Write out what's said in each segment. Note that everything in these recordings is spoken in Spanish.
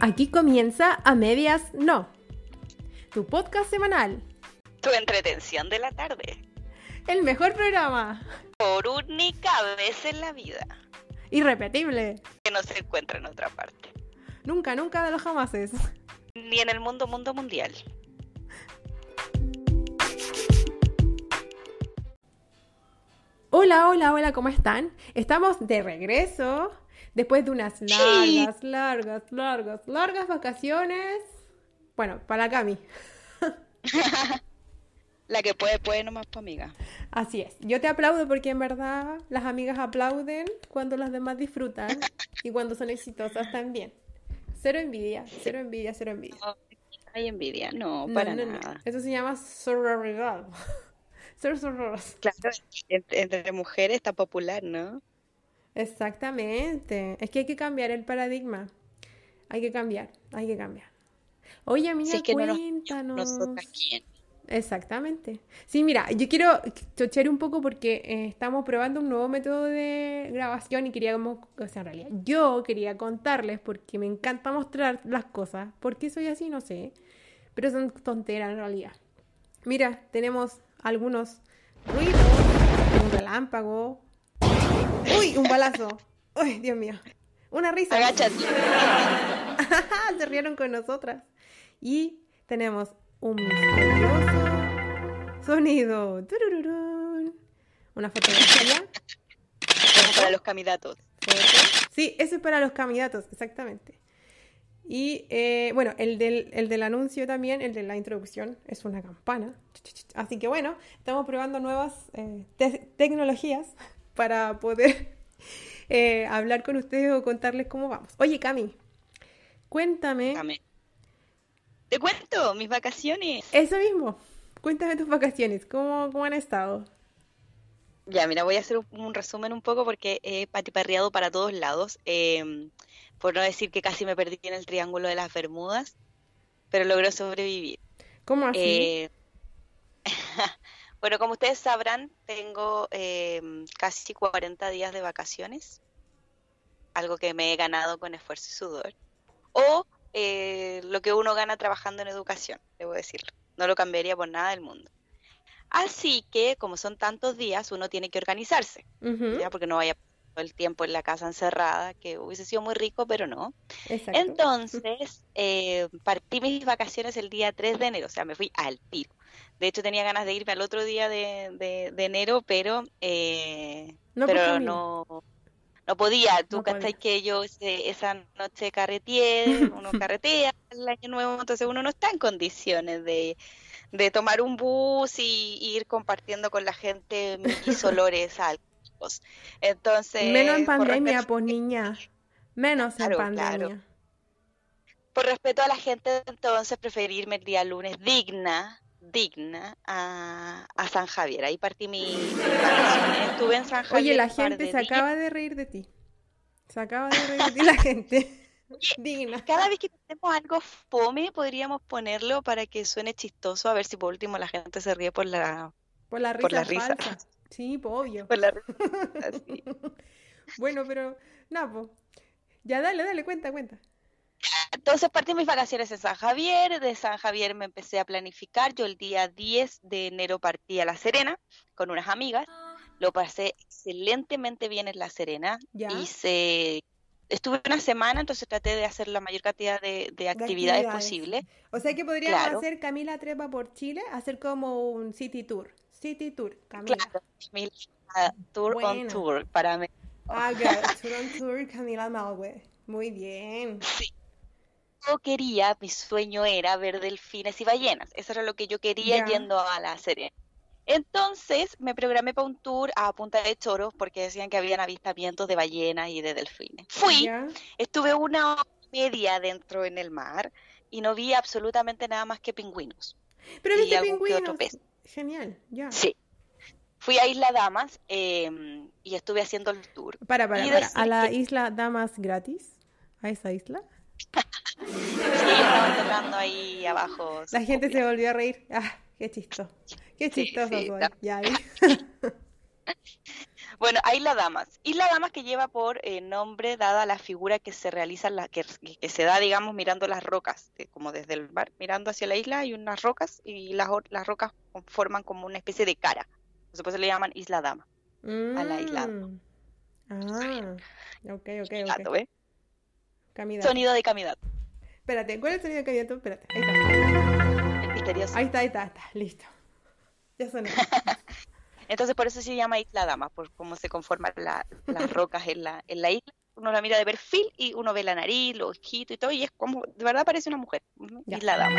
Aquí comienza A Medias No, tu podcast semanal, Tu entretención de la tarde. el mejor programa, Por única vez en la vida. irrepetible, Que no se encuentra en otra parte. nunca, nunca de los jamases. Ni en el mundo, mundo mundial. Hola, hola, hola, ¿cómo están? Estamos de regreso después de unas largas, largas, largas, largas vacaciones. Bueno, para Cami. La que puede, puede nomás tu amiga. Así es. Yo te aplaudo porque en verdad las amigas aplauden cuando las demás disfrutan y cuando son exitosas también. Cero envidia, cero envidia, cero envidia. No, hay envidia, no, para no, no. nada. Eso se llama sororidad. Ser sororos. Claro, entre mujeres está popular, ¿no? Exactamente. Es que hay que cambiar el paradigma. Hay que cambiar, hay que cambiar. Oye, amiga, no nos- cuéntanos. Quién. Exactamente. Sí, mira, yo quiero chochear un poco porque eh, estamos probando un nuevo método de grabación y queríamos, o sea, en realidad, yo quería contarles porque me encanta mostrar las cosas. ¿Por qué soy así? No sé. Pero son tonteras en realidad. Mira, tenemos algunos ruidos, un relámpago. ¡Uy! Un balazo. ¡Uy, Dios mío! Una risa. Agáchate. Se rieron con nosotras. Y tenemos un misterioso sonido. Una fotografía. Como para los candidatos. Foto. Sí, eso es para los candidatos, exactamente. Y eh, bueno, el del, el del anuncio también, el de la introducción, es una campana. Así que bueno, estamos probando nuevas eh, te- tecnologías para poder eh, hablar con ustedes o contarles cómo vamos. Oye, Cami, cuéntame. Dame. Te cuento, mis vacaciones. Eso mismo. Cuéntame tus vacaciones. ¿Cómo, cómo han estado? Ya, mira, voy a hacer un, un resumen un poco porque he patiparreado para todos lados. eh, por no decir que casi me perdí en el Triángulo de las Bermudas, pero logré sobrevivir. ¿Cómo así? Eh, bueno, como ustedes sabrán, tengo eh, casi 40 días de vacaciones, algo que me he ganado con esfuerzo y sudor, o eh, lo que uno gana trabajando en educación, debo decirlo. No lo cambiaría por nada del mundo. Así que, como son tantos días, uno tiene que organizarse, ¿ya? Porque no vaya todo el tiempo en la casa encerrada, que hubiese sido muy rico, pero no. Exacto. Entonces, eh, partí mis vacaciones el día 3 de enero, o sea, me fui al tiro. De hecho, tenía ganas de irme al otro día de, de- de enero, pero, eh, No, pero no, no podía. Tú No podía. que yo esa noche carreteé, uno carretea el año nuevo, entonces uno no está en condiciones de, de tomar un bus y, y ir compartiendo con la gente mis olores Entonces, Menos en pandemia, pues niña. Menos en Claro, pandemia. claro. Por respeto a la gente, entonces preferí irme el día lunes digna, digna, a, a San Javier. Ahí partí mi. Estuve en San Javier Oye, la gente se días. acaba de reír de ti. Se acaba de reír de ti la gente. Digna. Cada vez que tenemos algo fome, podríamos ponerlo para que suene chistoso, a ver si por último la gente se ríe por la, Por la risa por la risa. falsa. Sí, pues obvio. por la risa. Así. Bueno, pero nada, pues. Ya dale, dale, cuenta, cuenta. Entonces partí mis vacaciones en San Javier, de San Javier me empecé a planificar, yo el día 10 de enero partí a La Serena con unas amigas, lo pasé excelentemente bien en La Serena, Ya. hice, estuve una semana, entonces traté de hacer la mayor cantidad de, de actividades actividades. posible. O sea que podríamos Claro. hacer Camila Trepa por Chile, hacer como un city tour. City tour, Camila. Claro, mi ah, tour on tour para mí. Ah, tour on tour, Camila Malwe. Muy bien. Sí. Yo quería, mi sueño era ver delfines y ballenas. Eso era lo que yo quería yendo a La Serena. Entonces me programé para un tour a Punta de Choros porque decían que habían avistamientos de ballenas y de delfines. Fui, estuve una hora y media dentro en el mar y no vi absolutamente nada más que pingüinos. Pero viste algún que otro pingüinos. pez. Genial, ya. Sí. Fui a Isla Damas eh, y estuve haciendo el tour. Para, para, para. ¿A la que- isla Damas gratis? ¿A esa isla? Sí, estaban tocando ahí abajo. La gente se volvió a reír. Ah, qué chistoso. Qué Sí, chistoso sí, está- Ya Bueno, Isla Damas. Isla Damas que lleva por eh, nombre dada la figura que se realiza, la, que, que se da, digamos, mirando las rocas, como desde el mar, mirando hacia la isla, hay unas rocas y las, las rocas forman como una especie de cara. Entonces, por eso le llaman Isla Dama. A la isla. Mm. Ah, ok, ok, Gato, ok. ¿eh? Sonido de camidato. Espérate, ¿cuál es el sonido de camidato? Espérate, ahí está. Misterioso. Ahí está, ahí está, ahí está, listo. Ya sonó. Entonces por eso se llama Isla Dama, por cómo se conforman la- las rocas en la, en la isla. Uno la mira de perfil y uno ve la nariz, los ojitos y todo, y es como, de verdad parece una mujer. Ya. Isla Dama.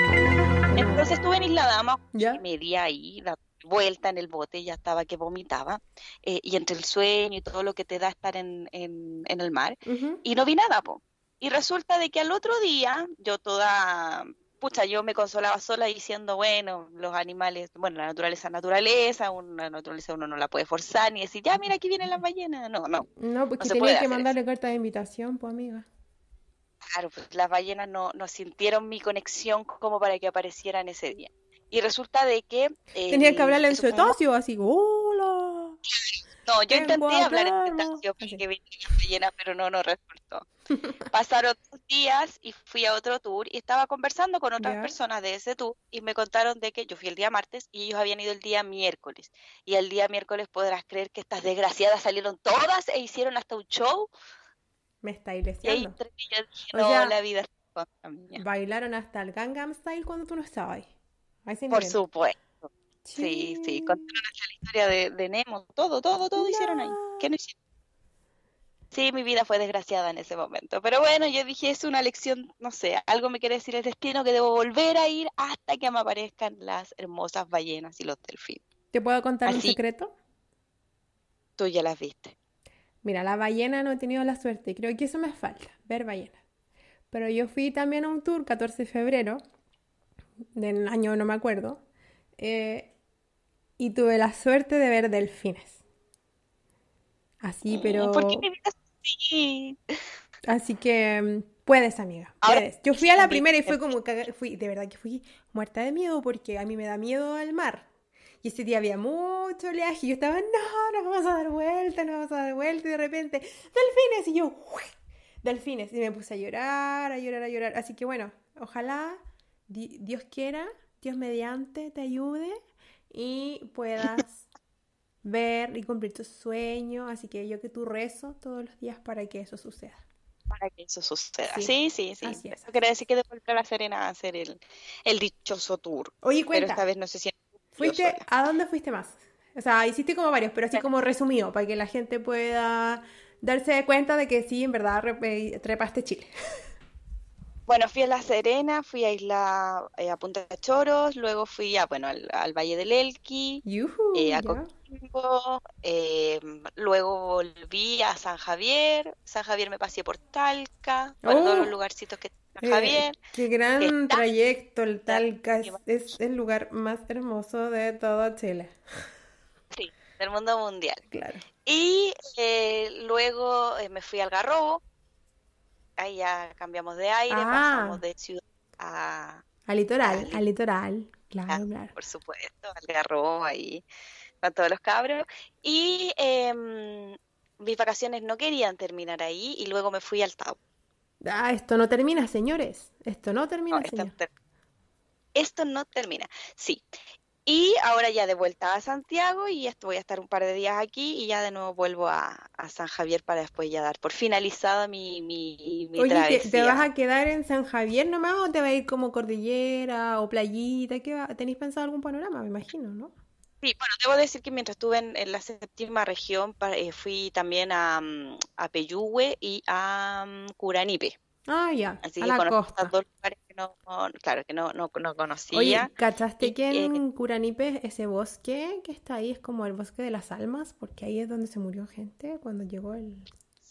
Entonces estuve en Isla Dama, ¿Ya? y media ahí, dando vuelta en el bote, ya estaba que vomitaba, eh, y entre el sueño y todo lo que te da estar en, en, en el mar, y no vi nada, po. Y resulta de que al otro día, yo toda, pucha, yo me consolaba sola diciendo, bueno, los animales, bueno, la naturaleza es naturaleza, una naturaleza uno no la puede forzar, ni decir, ya, mira, aquí vienen las ballenas. No, no, No, porque se tenía puede que mandarle carta de invitación, pues amiga. claro, pues las ballenas no, no sintieron mi conexión como para que aparecieran ese día. Y resulta de que... Tenías el- que hablarle en un cetáceo, así, hola. No, yo intenté hablar en cetáceo para que viniera la ballena, pero no, no resultó. Pasaron dos días y fui a otro tour y estaba conversando con otras personas de ese tour y me contaron de que yo fui el día martes y ellos habían ido el día miércoles. Y el día miércoles podrás creer que estas desgraciadas salieron todas e hicieron hasta un show Me y deseando. entre ellas dije, O no, sea, la vida es cosa mía". Bailaron hasta el Gangnam Style cuando tú no estabas ahí. Por supuesto. Sí, sí, contaron hasta la historia de, de Nemo, todo, todo, todo hicieron ahí. ¿Qué no hicieron? Sí, mi vida fue desgraciada en ese momento. Pero bueno, yo dije, es una lección, no sé, algo me quiere decir el destino que debo volver a ir hasta que me aparezcan las hermosas ballenas y los delfines. ¿Te puedo contar un secreto? Tú ya las viste. Mira, la ballena no he tenido la suerte. Creo que eso me falta, ver ballenas. Pero yo fui también a un tour 14 de febrero, del año no me acuerdo, eh, y tuve la suerte de ver delfines. Así, pero... Mm, ¿Por qué mi vida es así? Así que mm, puedes, amiga, Ahora, puedes. Yo fui a la primera y fue como, fui, de verdad que fui muerta de miedo porque a mí me da miedo al mar. Y ese día había mucho oleaje y yo estaba, no, nos vamos a dar vuelta, nos vamos a dar vuelta y de repente, delfines y yo, ¡uy! delfines. Y me puse a llorar, a llorar, a llorar. Así que bueno, ojalá di- Dios quiera, Dios mediante te ayude y puedas ver y cumplir tus sueños. Así que yo que tú rezo todos los días para que eso suceda. Para que eso suceda. Sí, Sí, sí, sí. Eso quiere decir que debo volver a la Serena a hacer el, el dichoso tour. Oye, Pero cuenta, esta vez no sé si ¿fuiste. ¿a dónde fuiste más? O sea, hiciste como varios, pero así como resumido, para que la gente pueda darse cuenta de que sí, en verdad, eh, trepaste Chile. Bueno, fui a La Serena, fui a Isla, eh, a Punta Choros, luego fui a, bueno, al, al Valle del Elqui, eh, a. Coquimbo, eh, luego volví a San Javier, San Javier me pasé por Talca, bueno, todos los Oh, lugarcitos que está eh, San Javier, qué gran está trayecto, el Talca es, el lugar más hermoso de todo Chile. sí, del mundo mundial. Claro. Y eh, luego eh, me fui al Garrobo, ahí ya cambiamos de aire, pasamos Ah, de ciudad a, al litoral, al al litoral, claro, claro. por supuesto, Algarrobo ahí con todos los cabros. Y em, mis vacaciones no querían terminar ahí y luego me fui al Tao. Ah, esto no termina, señores. Esto no No, termina, esto, señor. no ter- esto no termina. Sí. Y ahora ya de vuelta a Santiago y esto voy a estar un par de días aquí y ya de nuevo vuelvo a, a San Javier para después ya dar por finalizada mi, mi, mi Oye, ¿te, te vas a quedar en San Javier nomás o te va a ir como cordillera o playita? ¿Qué va? ¿Tenéis pensado algún panorama? Me imagino, ¿no? Sí, bueno, debo decir que mientras estuve en, en la séptima región eh, fui también a, mm, a Peyúgue y a mm, Curanipe. Ah, ya, Así a que la costa. dos lugares que no, claro, que no, no, no Oye, conocía. ¿cachaste Y que eh, en Curanipe ese bosque que está ahí es como el bosque de las almas? Porque ahí es donde se murió gente cuando llegó el,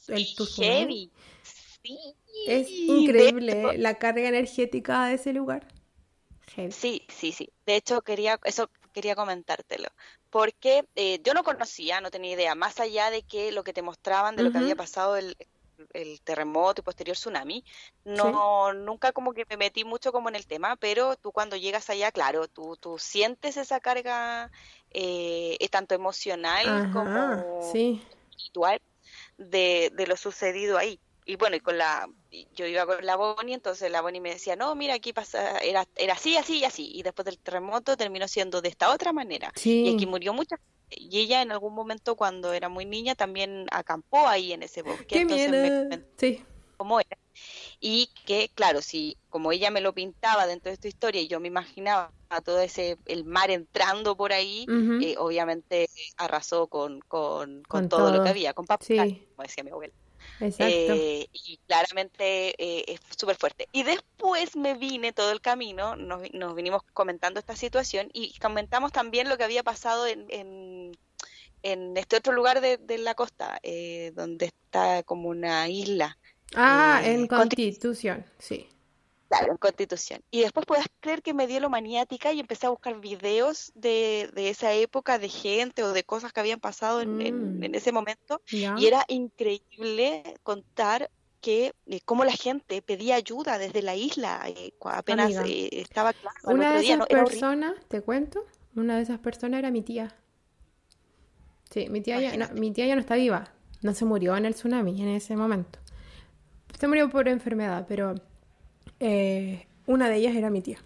el heavy. Es Sí, de increíble la carga energética de ese lugar. Heavy. sí, sí, sí. De hecho, quería, eso quería comentártelo. Porque eh, yo no conocía, no tenía idea, más allá de que lo que te mostraban de lo que había pasado el, el terremoto y posterior tsunami, Sí. no, nunca como que me metí mucho como en el tema, pero tú cuando llegas allá, claro, tú, tú sientes esa carga eh, tanto emocional Ajá, como, sí. espiritual de, de lo sucedido ahí y bueno, y con la, yo iba con la Bonnie, entonces la Bonnie me decía, no, mira, aquí pasa, era, era así, así y así, y después del terremoto terminó siendo de esta otra manera, y aquí murió mucha y ella en algún momento cuando era muy niña también acampó ahí en ese bosque, Qué entonces miedo. me Sí. cómo era, y que claro, si como ella me lo pintaba dentro de esta historia y yo me imaginaba todo ese, el mar entrando por ahí, eh, obviamente arrasó con, con, con Con todo, lo que había, con papá, Sí. como decía mi abuela. Exacto. Eh, y claramente eh, es súper fuerte. Y después me vine todo el camino, nos, nos vinimos comentando esta situación y comentamos también lo que había pasado en, en, en este otro lugar de, de la costa, eh, donde está como una isla, ah, en Constitución, sí. Claro, en Constitución. Y después puedes creer que me dio lo maniática y empecé a buscar videos de, de esa época, de gente o de cosas que habían pasado en, en- Mm. en ese momento. Y era increíble contar que eh, cómo la gente pedía ayuda desde la isla eh, apenas eh, estaba claro Una de esas personas, te cuento, una de esas personas era mi tía. Sí, mi tía, ya, no, mi tía ya no está viva. No se murió en el tsunami en ese momento. Se murió por enfermedad, pero eh, una de ellas era mi tía.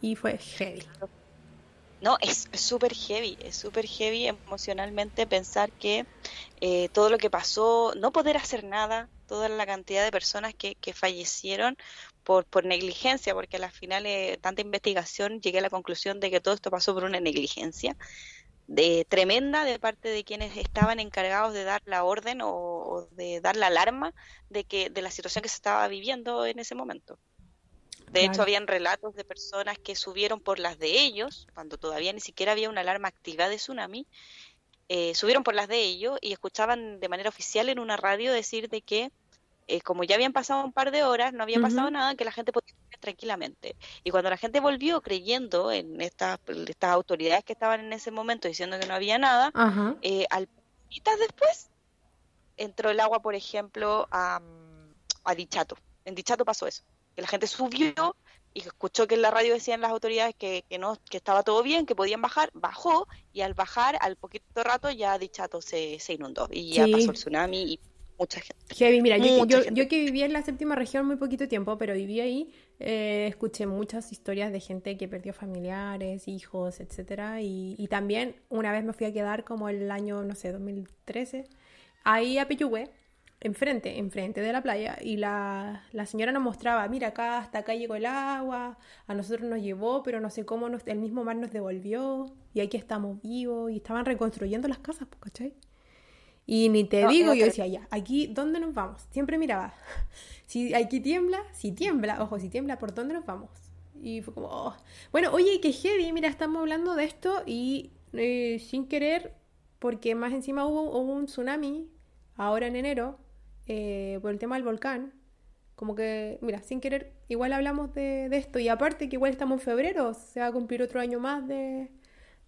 Y fue heavy. No, es súper heavy, es súper heavy emocionalmente pensar que eh, todo lo que pasó, no poder hacer nada, toda la cantidad de personas que, que fallecieron por, por negligencia, porque al final eh, tanta investigación llegué a la conclusión de que todo esto pasó por una negligencia de tremenda de parte de quienes estaban encargados de dar la orden o, o de dar la alarma de que de la situación que se estaba viviendo en ese momento. De hecho, habían relatos de personas que subieron por las de ellos, cuando todavía ni siquiera había una alarma activa de tsunami, eh, subieron por las de ellos y escuchaban de manera oficial en una radio decir de que eh, como ya habían pasado un par de horas, no había pasado nada, que la gente podía tranquilamente. Y cuando la gente volvió creyendo en estas, estas autoridades que estaban en ese momento diciendo que no había nada, Ajá. eh, al después entró el agua, por ejemplo, a, a Dichato. En Dichato pasó eso, que la gente subió y escuchó que en la radio decían las autoridades que, que no, que estaba todo bien, que podían bajar, bajó y al bajar, al poquito rato ya Dichato se, se inundó y ya pasó el tsunami y mucha gente. Heavy, mira, yo, yo, gente. yo que viví en la séptima región muy poquito tiempo, pero viví ahí, eh, escuché muchas historias de gente que perdió familiares, hijos, etcétera, y, también una vez me fui a quedar como el año, no sé, 2013, ahí a enfrente, enfrente de la playa, y la, la señora nos mostraba, mira, acá hasta acá llegó el agua, a nosotros nos llevó, pero no sé cómo nos- el mismo mar nos devolvió, y aquí estamos vivos, y estaban reconstruyendo las casas, pues, ¿cachai? Y ni te No, digo, yo decía, ya, aquí, ¿dónde nos vamos? Siempre miraba, si aquí tiembla, si tiembla, ojo, si tiembla, ¿por dónde nos vamos? Y fue como, oh. bueno, oye, qué heavy, mira, estamos hablando de esto y eh, sin querer, porque más encima hubo, hubo un tsunami ahora en enero eh, por el tema del volcán. Como que, mira, sin querer, igual hablamos de, de esto y aparte que igual estamos en febrero, se va a cumplir otro año más de,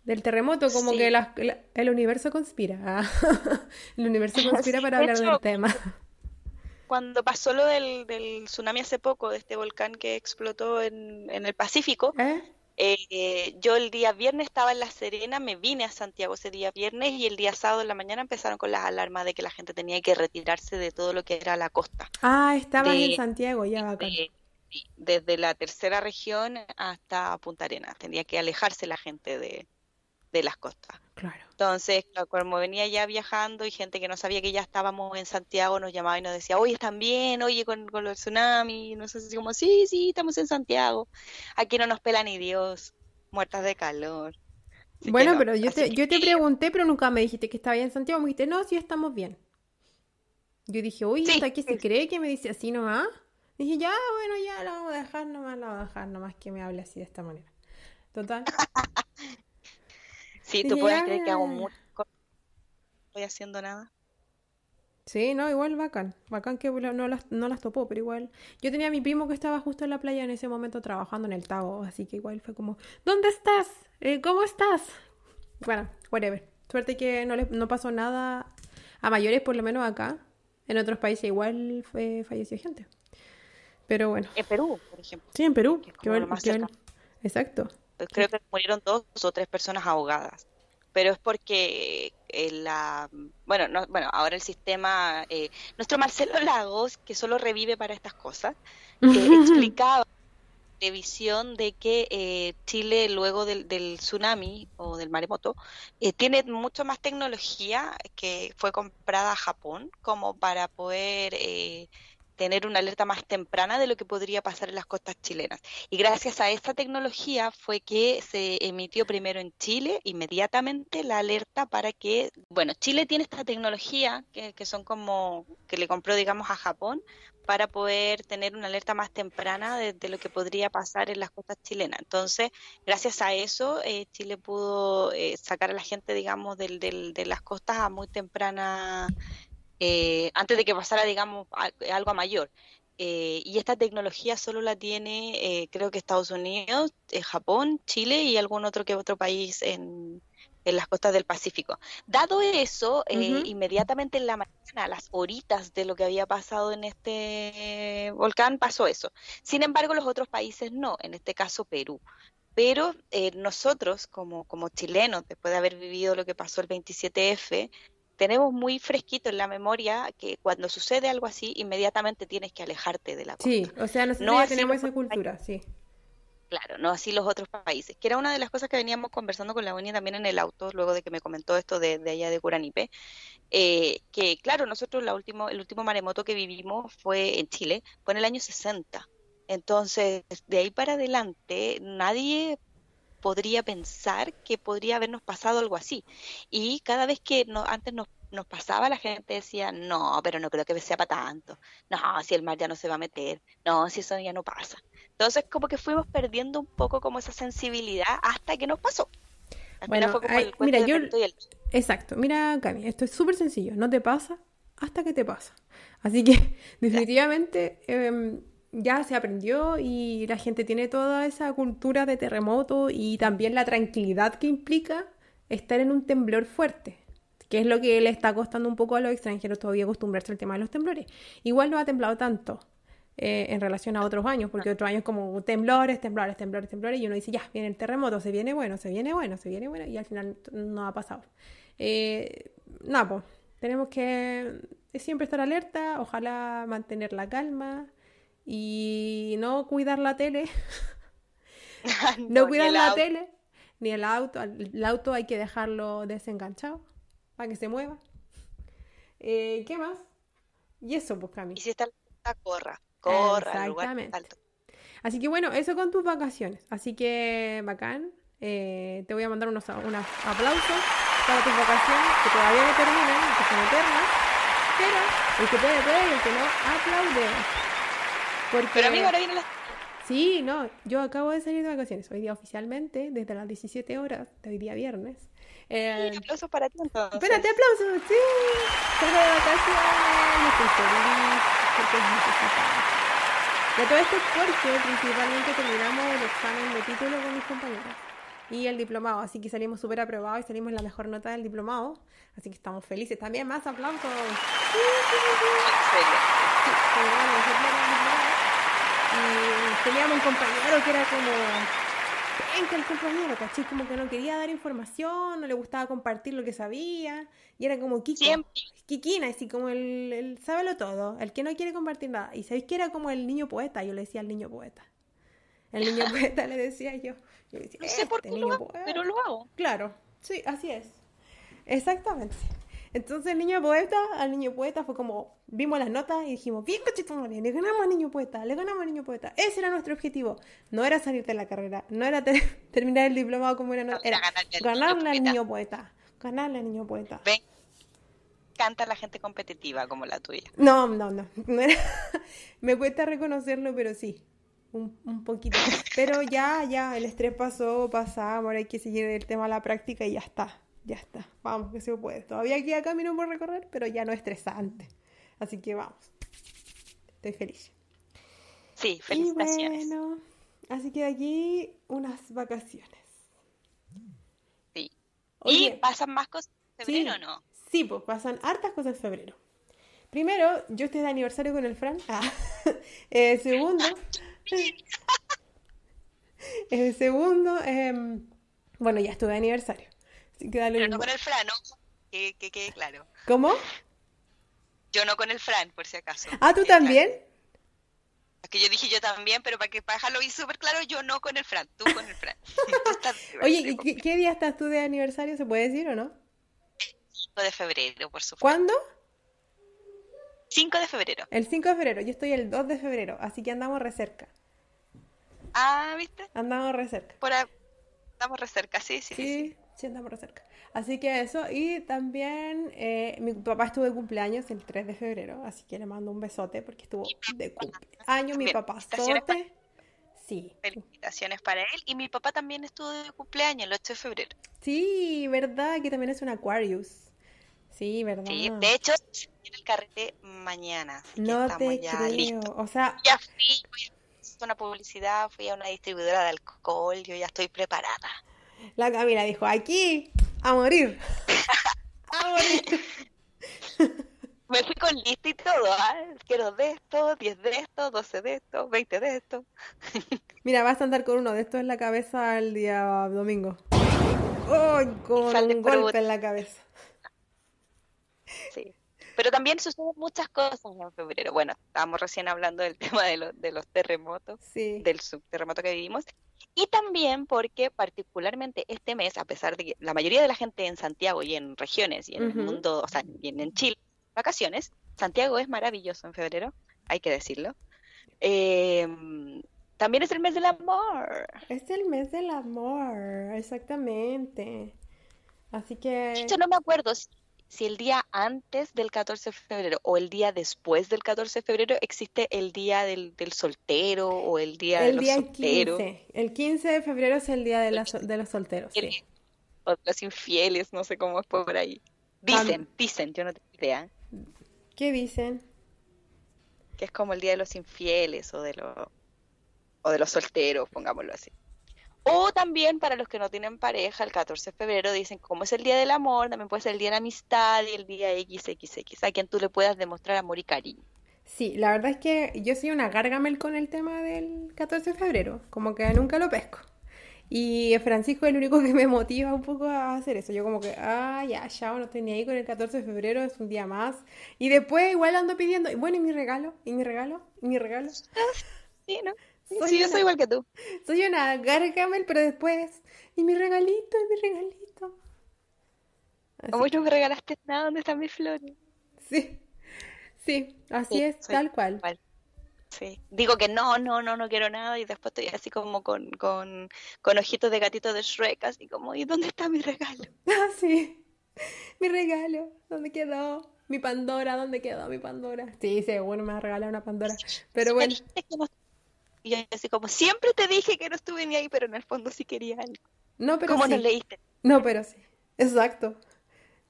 del terremoto, como Sí. que la- la- el universo conspira. el universo conspira Sí, para hablar del tema. Cuando pasó lo del, del tsunami hace poco, de este volcán que explotó en, en el Pacífico, ¿Eh? Eh, yo el día viernes estaba en La Serena, me vine a Santiago ese día viernes y el día sábado en la mañana empezaron con las alarmas de que la gente tenía que retirarse de todo lo que era la costa, Ah, estabas en de, Santiago, ya bacán. de- desde la tercera región hasta Punta Arenas, tenía que alejarse la gente de, de las costas. Claro. Entonces, como venía ya viajando y gente que no sabía que ya estábamos en Santiago nos llamaba y nos decía, oye, ¿están bien? Oye, con, con lo del tsunami. Y nosotros así como, sí, sí, estamos en Santiago. Aquí no nos pela ni Dios. Muertas de calor. Así que Bueno, no. pero yo Así te, que yo te sí, pregunté, pero nunca me dijiste que estaba en Santiago. Me dijiste, no, sí estamos bien. Yo dije, uy, sí, ¿hasta aquí se sí, cree que me dice así nomás? Dije, ya, bueno, ya la vamos a dejar nomás, la vamos a dejar nomás que me hable así de esta manera. Total. sí, tú puedes creer que hago mucho, no estoy haciendo nada. Sí, no, igual bacán. Bacán que no las, no las topó, pero igual. Yo tenía a mi primo que estaba justo en la playa en ese momento trabajando en el Tago, así que igual fue como, ¿dónde estás? Eh, ¿cómo estás? Bueno, whatever. Suerte que no, le, no pasó nada a mayores, por lo menos acá. En otros países igual fue, falleció gente. Pero bueno. En Perú, por ejemplo, Sí, en Perú. que es como lo más que. Exacto. Creo que murieron dos o tres personas ahogadas. Pero es porque eh, la, bueno, no, bueno, ahora el sistema, eh, nuestro Marcelo Lagos, que solo revive para estas cosas, explicaba visión de que eh, Chile luego del, tsunami o del maremoto eh, tiene mucho más tecnología que fue comprada a Japón como para poder eh, tener una alerta más temprana de lo que podría pasar en las costas chilenas. Y gracias a esta tecnología fue que se emitió primero en Chile inmediatamente la alerta para que, bueno, Chile tiene esta tecnología que, que son como que le compró, digamos, a Japón para poder tener una alerta más temprana de, lo que podría pasar en las costas chilenas. Entonces, gracias a eso, eh, Chile pudo eh, sacar a la gente, digamos, del, del, de las costas a muy temprana, eh, antes de que pasara, digamos, algo a mayor. y esta tecnología solo la tiene, creo que Estados Unidos, Japón, Chile y algún otro que otro país en, en las costas del Pacífico. Dado eso, eh, inmediatamente en la mañana, a las horitas de lo que había pasado en este volcán, pasó eso. Sin embargo, los otros países no, en este caso Perú. Pero eh, nosotros, como, como chilenos, después de haber vivido lo que pasó el 27F, tenemos muy fresquito en la memoria que cuando sucede algo así, inmediatamente tienes que alejarte de la costa. Sí, o sea, nosotros no tenemos esa cultura, sí. Claro, no así los otros países, que era una de las cosas que veníamos conversando con la UNI también en el auto, luego de que me comentó esto de, allá de Curanipe, eh, que claro, nosotros la último, el último maremoto que vivimos fue en Chile, fue en el año 60. Entonces, de ahí para adelante, nadie podría pensar que podría habernos pasado algo así. Y cada vez que no, antes nos, nos pasaba, la gente decía, no, pero no creo que sea para tanto. No, si el mar ya no se va a meter. No, si eso ya no pasa. Entonces como que fuimos perdiendo un poco como esa sensibilidad hasta que nos pasó. bueno, mira, yo... Exacto, mira Cami, esto es súper sencillo, no te pasa hasta que te pasa. Así que definitivamente em, ya se aprendió y la gente tiene toda esa cultura de terremoto y también la tranquilidad que implica estar en un temblor fuerte que es lo que le está costando un poco a los extranjeros todavía acostumbrarse al tema de los temblores. Igual no ha temblado tanto, eh, en relación a otros años, porque otros años como temblores, temblores, temblores, temblores, y uno dice, ya, viene el terremoto, se viene bueno, se viene bueno, se viene bueno, y al final no ha pasado. Eh, nada, pues, tenemos que siempre estar alerta, ojalá mantener la calma y no cuidar la tele, no, cuidar la tele, ni el auto, el auto hay que dejarlo desenganchado para que se mueva. Eh, ¿Qué más? Y eso, pues, Cami. Y si está la corra corra Exactamente. Así que bueno, eso con tus vacaciones. Así que bacán. Eh, te voy a mandar unos, unos aplausos para tus vacaciones que todavía no terminan, que son eternas. Pero el que puede, puede y el que no, aplaude. Porque... Pero amigo, ahora viene la... Sí, no, yo acabo de salir de vacaciones. Hoy día oficialmente, desde las 17 horas de hoy día viernes. Eh... aplausos para ti entonces. Espérate, aplausos, sí. Salgo de vacaciones, estoy feliz, porque es necesitado. De todo esto porque principalmente terminamos el examen de título con mis compañeros y el diplomado, así que salimos súper aprobados y salimos la mejor nota del diplomado, así que estamos felices. También más aplausos. Sí, Y teníamos un compañero que era como que el compañero, ¿cachai? Como que no quería dar información, no le gustaba compartir lo que sabía, y era como Kiko, Kikina, así como el, el sábelo todo, el que no quiere compartir nada. Y sabéis que era como el niño poeta, yo le decía al niño poeta. El niño poeta le decía yo. yo decía, no sé por este qué lo hago, pero lo hago. Claro, sí, así es. Exactamente. Entonces el niño poeta, al niño poeta fue como, vimos las notas y dijimos, bien cochetumare, le ganamos al niño poeta, le ganamos al niño poeta. Ese era nuestro objetivo. No era salir de la carrera, no era terminar el diplomado como era, no, era ganarle al niño poeta, ganarle al niño poeta. Ven, canta la gente competitiva como la tuya. No, no, no. Me cuesta reconocerlo, pero sí. Un, un, poquito. Pero ya, ya, el estrés pasó, pasamos, ahora hay que seguir el tema a la práctica y ya está ya está, vamos, que se puede. Todavía queda camino por recorrer, pero ya no es estresante. Así que vamos. Estoy feliz. Sí, felicitaciones. Y bueno, así que de aquí unas vacaciones. Sí. ¿Y pasan más cosas en febrero o no? Sí, pues pasan hartas cosas en febrero. Primero, yo estoy de aniversario con el Fran. Ah. eh, segundo. el segundo, eh, bueno, ya estuve de aniversario. Pero no con el Fran, que, que quede claro. ¿Cómo? Yo no con el Fran, por si acaso. Ah, ¿tú también? claro. Es que yo dije yo también, pero para que para dejarlo bien súper claro, yo no con el Fran, tú con el Fran. Oye, ¿y. ¿qué, qué día estás tú de aniversario? ¿Se puede decir o no? 5 de febrero, por supuesto. ¿Cuándo? 5 de febrero. El 5 de febrero. Yo estoy el 2 de febrero, así que andamos re cerca. Ah, ¿viste? Andamos re cerca. Por ahí estamos re cerca, sí, sí, sí. sí. Re cerca. Así que eso, y también eh, mi papá estuvo de cumpleaños el 3 de febrero, así que le mando un besote porque estuvo de cumpleaños mi papá sote. Sí, Felicitaciones para él. Y mi papá también estuvo de cumpleaños el 8 de febrero. sí, verdad, que también es un Aquarius. Sí, verdad. Sí, de hecho, se viene el carrete mañana. así que No estamos te ya creo. listos. O sea, Ya fui, fui a una publicidad, fui a una distribuidora de alcohol, yo ya estoy preparada. La Camila dijo, aquí, a morir. A morir. Me fui con lista y todo, ¿ah? Quiero de esto, 10 de esto, 12 de esto, 20 de esto. Mira, vas a andar con uno de estos en la cabeza el día domingo. ¡Ay! con un por golpe en la cabeza. Sí. Pero también suceden muchas cosas en febrero. Bueno, estábamos recién hablando del tema de, los de los terremotos, Sí. del subterremoto que vivimos. Y también porque particularmente este mes, a pesar de que la mayoría de la gente en Santiago y en regiones y en el mundo, o sea, y en, Chile, vacaciones, Santiago es maravilloso en febrero, hay que decirlo. Eh, también es el mes del amor. Es el mes del amor, exactamente. Así que, hecho, no me acuerdo si, si el día antes del 14 de febrero o el día después del 14 de febrero existe el día del, del soltero o el día de el los día solteros 15, el 15 de febrero es el día de, la de los solteros, sí. o de los infieles, no sé cómo es por ahí. Dicen, dicen, yo no tengo idea, ¿Qué dicen? que es como el día de los infieles o de los o de los solteros, pongámoslo así. O también para los que no tienen pareja, el 14 de febrero dicen, como es el día del amor, también puede ser el día de la amistad y el día XXX, a quien tú le puedas demostrar amor y cariño. Sí, la verdad es que yo soy una gargamel con el tema del 14 de febrero, como que nunca lo pesco. Y Francisco es el único que me motiva un poco a hacer eso. Yo como que, ah, ya, chao, no estoy ni ahí con el 14 de febrero, es un día más. Y después igual ando pidiendo, y bueno, ¿y mi regalo? ¿Y mi regalo? ¿Y mi regalo? Sí, ¿no? Sí, Soy sí, yo soy igual que tú. Soy una gargamel, pero después, ¿y mi regalito? ¿Y mi regalito? Así Como no me regalaste nada, ¿dónde están mis flores? Sí, sí, así Sí, es, tal cual. igual. Sí. Digo que no, no, no, no quiero nada y después estoy así como con, con, con ojitos de gatito de Shrek, así como, ¿y dónde está mi regalo? Ah, sí. Mi regalo, ¿dónde quedó? Mi Pandora, ¿dónde quedó mi Pandora? Sí, seguro me va a regalar una Pandora. Pero bueno, dijiste que no- Y yo así como, siempre te dije que no estuve ni ahí, pero en el fondo sí quería algo. no, pero ¿Cómo no sí. leíste? No, pero sí. Exacto.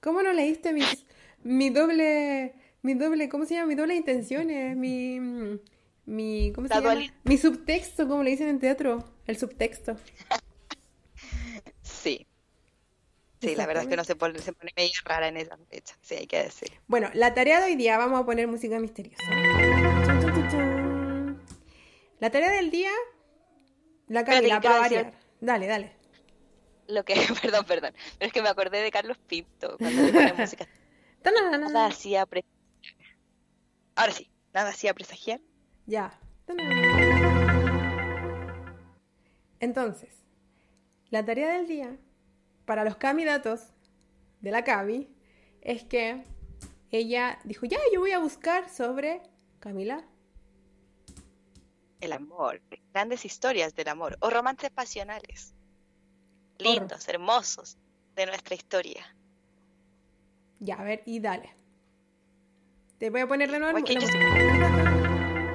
¿Cómo no leíste mis, mi doble, mi doble, ¿cómo se llama? Mi doble intenciones, mi, mi, ¿cómo se La llama? dualidad. Mi subtexto, como le dicen en teatro, el subtexto. Sí. Sí, la verdad es que uno se pone, se pone medio rara en esa fecha, sí, hay que decir. Bueno, la tarea de hoy día vamos a poner música misteriosa. La tarea del día, la que quiero para decir- variar. Dale, dale. Lo que, perdón, perdón, pero es que me acordé de Carlos Pinto cuando le pone música. Nada hacía presagiar. Ahora sí, nada hacía presagiar. Ya. Entonces, la tarea del día para los candidatos de la Cami es que ella dijo, ya, yo voy a buscar sobre Camila. El amor, grandes historias del amor o romances pasionales. Lindos, hermosos de nuestra historia. Ya, a ver, y dale. Te voy a poner de nuevo Ok, la yo- música.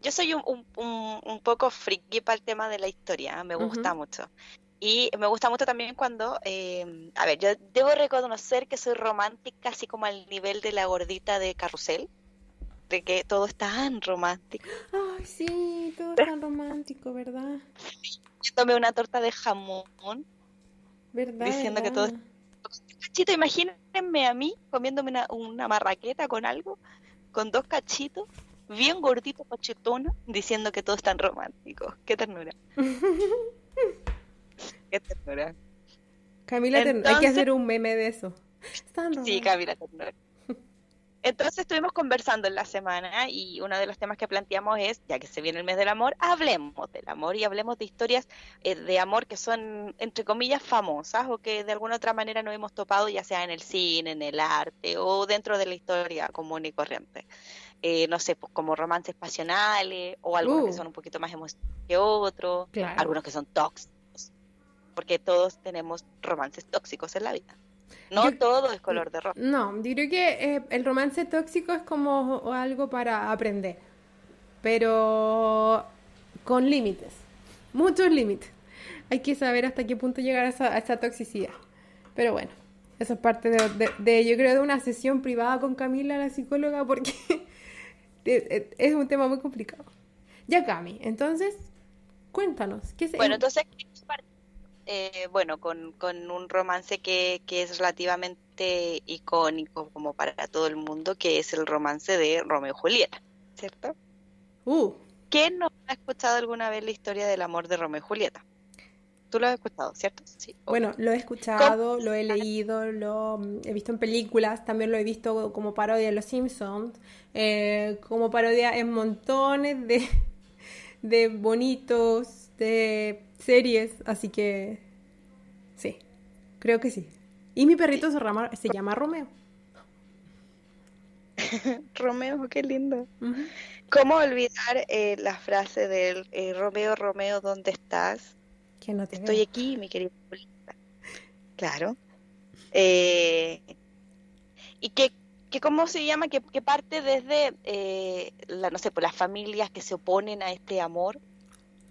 Yo soy un, un, un- un poco friki para el tema de la historia, ¿eh? me gusta mucho. Y me gusta mucho también cuando, eh, a ver, yo debo reconocer que soy romántica, así como al nivel de la gordita de Carrusel, de que todo es tan romántico. Ay, sí, todo es tan romántico, ¿verdad? Yo tomé una torta de jamón, ¿Verdad? Diciendo que todo es- cachito, imagínense a mí comiéndome una, una marraqueta con algo, con dos cachitos, bien gordito, cachetona, diciendo que todo es tan romántico. Qué ternura. Qué ternura. Camila Ternor, hay que hacer un meme de eso. Sí, Camila Ternor. Entonces estuvimos conversando en la semana y uno de los temas que planteamos es, ya que se viene el mes del amor, hablemos del amor y hablemos de historias eh, de amor que son, entre comillas, famosas o que de alguna otra manera nos hemos topado, ya sea en el cine, en el arte o dentro de la historia común y corriente. Eh, no sé, pues, como romances pasionales o algunos que uh. son un poquito más emocionales que otros, algunos que son tóxicos, porque todos tenemos romances tóxicos en la vida. No todo es color de rosa. No, diría que eh, el romance tóxico es como algo para aprender, pero con límites, muchos límites. Hay que saber hasta qué punto llegar a esa, toxicidad. Pero bueno, eso es parte de, yo creo, de una sesión privada con Camila, la psicóloga, porque es un tema muy complicado. Ya, Cami, entonces, cuéntanos, ¿qué es Bueno, entonces, eh, bueno, con, con, un romance que, que, es relativamente icónico como para todo el mundo, que es el romance de Romeo y Julieta, ¿cierto? Uh. ¿Quién no ha escuchado alguna vez la historia del amor de Romeo y Julieta? Tú lo has escuchado, ¿cierto? Sí. Bueno, lo he escuchado, lo he leído, lo he visto en películas, también lo he visto como parodia de Los Simpsons, eh, como parodia en montones de, de bonitos, de series, así que sí, creo que sí. Y mi perrito se, se llama Romeo. Romeo, qué lindo. ¿Cómo olvidar eh, la frase del eh, Romeo, Romeo, ¿dónde estás? Que no te Estoy aquí, mi querida Claro. Eh, y que, que, ¿cómo se llama? Que, que parte desde, la, no sé, por las familias que se oponen a este amor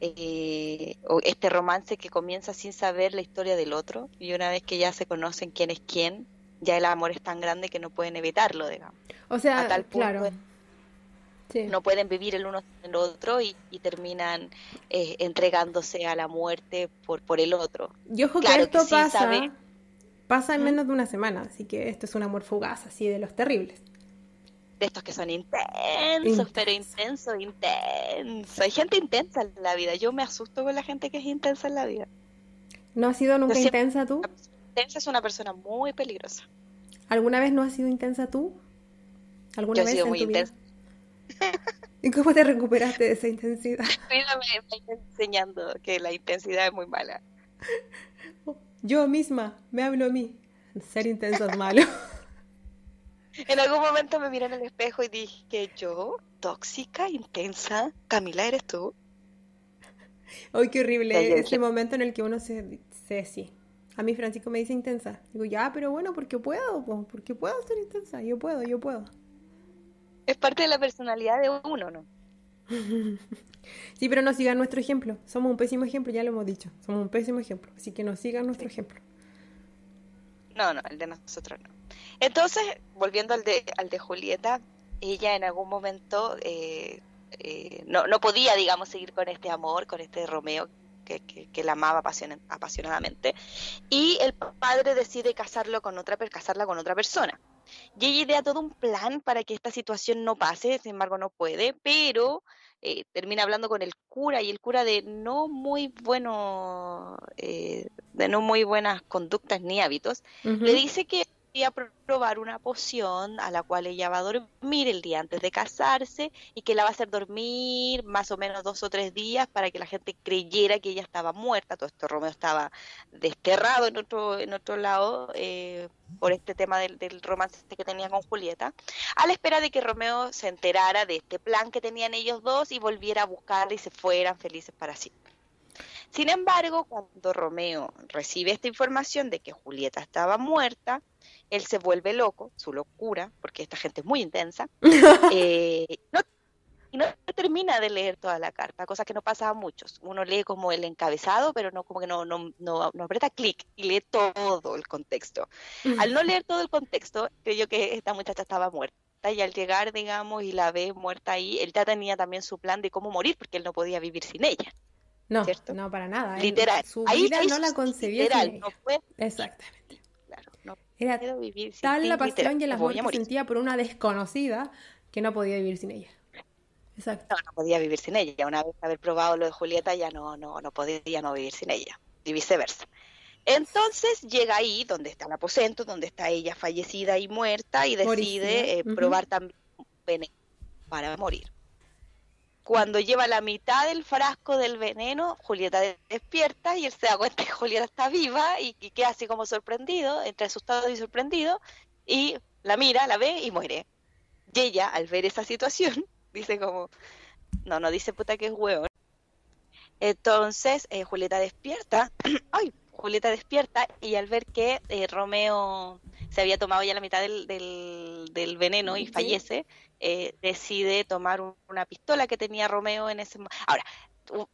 eh, este romance que comienza sin saber la historia del otro y una vez que ya se conocen quién es quién, ya el amor es tan grande que no pueden evitarlo, digamos. O sea, tal claro. No pueden vivir el uno sin el otro y, terminan eh, entregándose a la muerte por, por el otro. Y ojo que esto pasa, pasa en menos de una semana, así que esto es un amor fugaz, así de los terribles de estos que son intensos, pero intenso, intenso. Hay gente intensa en la vida. Yo me asusto con la gente que es intensa en la vida. ¿No has sido nunca intensa tú? Intensa es una persona muy peligrosa. ¿Alguna vez no has sido intensa tú? ¿Alguna Yo vez he sido muy intensa. ¿Y cómo te recuperaste de esa intensidad? Me enseñando que la intensidad es muy mala. Yo misma me hablo a mí. Ser intenso es malo. En algún momento me miré en el espejo y dije, yo, tóxica, intensa, Camila, ¿eres tú? Ay, qué horrible ese momento en el que uno se, se sí. A mí Francisco me dice intensa. Digo, ya, pero bueno, porque puedo, porque puedo ser intensa. Yo puedo, yo puedo. Es parte de la personalidad de uno, ¿no? sí, pero no sigan nuestro ejemplo. Somos un pésimo ejemplo, ya lo hemos dicho. Somos un pésimo ejemplo. Así que no sigan nuestro ejemplo. No, no, el de nosotros no. Entonces, volviendo al de, al de Julieta, ella en algún momento eh, eh, no, no, podía, digamos, seguir con este amor, con este Romeo que, que, la amaba apasionadamente, y el padre decide casarlo con otra, casarla con otra persona. Y ella idea todo un plan para que esta situación no pase, sin embargo no puede, pero eh, termina hablando con el cura y el cura de no muy bueno, de no muy buenas conductas ni hábitos, le dice que a probar una poción a la cual ella va a dormir el día antes de casarse y que la va a hacer dormir más o menos dos o tres días para que la gente creyera que ella estaba muerta. Todo esto Romeo estaba desterrado en otro, en otro lado eh, por este tema del, del, romance que tenía con Julieta, a la espera de que Romeo se enterara de este plan que tenían ellos dos y volviera a buscarla y se fueran felices para siempre. Sin embargo, cuando Romeo recibe esta información de que Julieta estaba muerta, él se vuelve loco, su locura, porque esta gente es muy intensa, eh, y no termina de leer toda la carta, cosa que no pasa a muchos. Uno lee como el encabezado, pero no como que no, no, no, no aprieta clic y lee todo el contexto. Al no leer todo el contexto, creyó que esta muchacha estaba muerta. Y al llegar, digamos, y la ve muerta ahí, él ya tenía también su plan de cómo morir, porque él no podía vivir sin ella. No, no, para nada. Literal. Su vida no la concebía literal, No Exactamente. Era vivir sin tal la pasión y el amor que sentía por una desconocida que no podía vivir sin ella. Exacto. No, no podía vivir sin ella. Una vez haber probado lo de Julieta, ya no, no, no podía no vivir sin ella. Y viceversa. Entonces llega ahí, donde está el aposento, donde está ella fallecida y muerta, y decide eh, probar también veneno para morir. Cuando lleva la mitad del frasco del veneno, Julieta despierta y él se da cuenta que Julieta está viva y, queda así como sorprendido, entre asustado y sorprendido, y la mira, la ve y muere. Y ella, al ver esa situación, dice como, no, no dice puta que es hueón. Entonces, eh, Julieta despierta, ay, Julieta despierta y al ver que eh, Romeo se había tomado ya la mitad del, del, veneno y fallece, eh, decide tomar una pistola que tenía Romeo en ese momento. Ahora,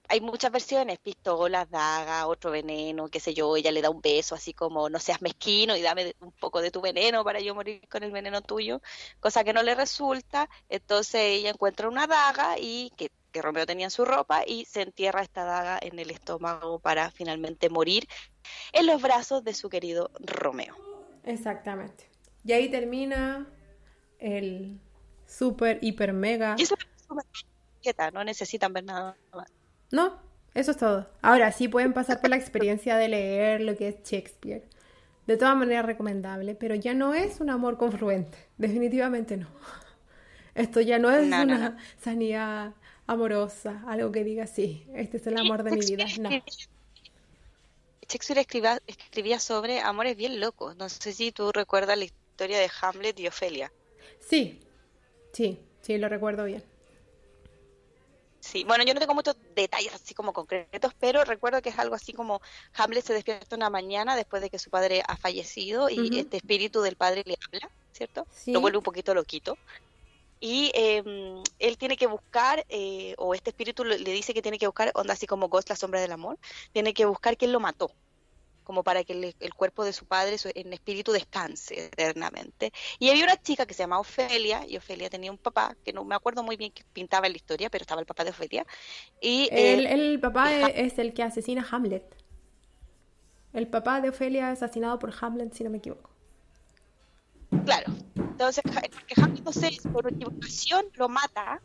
hay muchas versiones, pistolas, dagas, otro veneno, qué sé yo, ella le da un beso así como no seas mezquino y dame un poco de tu veneno para yo morir con el veneno tuyo, cosa que no le resulta, entonces ella encuentra una daga y que, que Romeo tenía en su ropa y se entierra esta daga en el estómago para finalmente morir en los brazos de su querido Romeo. Exactamente. Y ahí termina el super, hiper, mega. Y eso es no necesitan ver nada más. No, eso es todo. Ahora sí pueden pasar por la experiencia de leer lo que es Shakespeare. De todas maneras recomendable, pero ya no es un amor confluente. Definitivamente no. Esto ya no es una sanidad amorosa, algo que diga sí, este es el amor de mi vida. No. Shakespeare escribía, escribía sobre amores bien locos. No sé si tú recuerdas la historia de Hamlet y Ofelia. Sí, sí, sí, lo recuerdo bien. Sí, bueno, yo no tengo muchos detalles así como concretos, pero recuerdo que es algo así como Hamlet se despierta una mañana después de que su padre ha fallecido y este espíritu del padre le habla, ¿cierto? Lo vuelve un poquito loquito. Y em, él tiene que buscar, eh, o este espíritu le, dice que tiene que buscar, onda así como Ghost, la sombra del amor, tiene que buscar quién lo mató como para que el, cuerpo de su padre en espíritu descanse eternamente. Y había una chica que se llamaba Ofelia, y Ofelia tenía un papá, que no me acuerdo muy bien que pintaba en la historia, pero estaba el papá de Ofelia. Y, el, eh, el papá es, el que asesina a Hamlet. El papá de Ofelia es asesinado por Hamlet, si no me equivoco. Claro, entonces, porque Hamlet, no sé, por equivocación lo mata,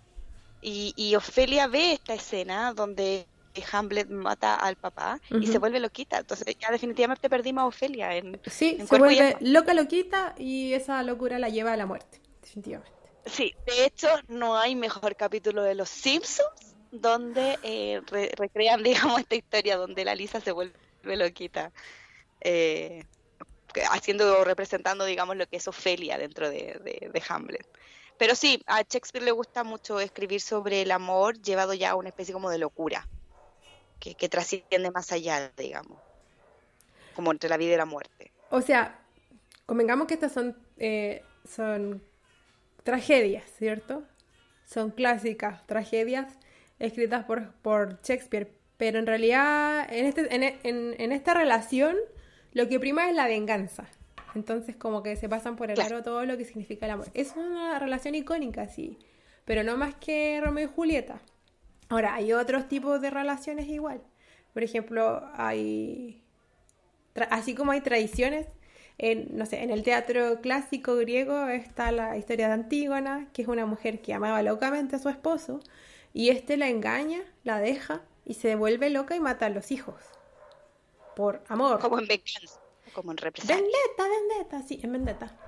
y, y Ofelia ve esta escena donde Hamlet mata al papá y se vuelve loquita. Entonces ya definitivamente perdimos a Ofelia en Sí, se vuelve loca loquita y esa locura la lleva a la muerte, definitivamente. Sí, de hecho no hay mejor capítulo de Los Simpsons donde eh, recrean, digamos, esta historia donde la Lisa se vuelve loquita. Eh, haciendo o representando, digamos, lo que es Ofelia dentro de, de Hamlet. Pero sí, a Shakespeare le gusta mucho escribir sobre el amor llevado ya a una especie como de locura que, trasciende más allá, digamos, como entre la vida y la muerte. O sea, convengamos que estas son, eh, son tragedias, ¿cierto? Son clásicas, tragedias escritas por, por Shakespeare, pero en realidad en, este, en, en, esta relación lo que prima es la venganza. Entonces como que se pasan por el aro todo lo que significa el amor. Es una relación icónica, sí, pero no más que Romeo y Julieta. Ahora, hay otros tipos de relaciones igual. Por ejemplo, hay. Así como hay tradiciones, en, no sé, en el teatro clásico griego está la historia de Antígona, que es una mujer que amaba locamente a su esposo, y este la engaña, la deja y se vuelve loca y mata a los hijos. Por amor. Como en venganza, como en represalia. Vendetta, vendetta, sí, en vendetta.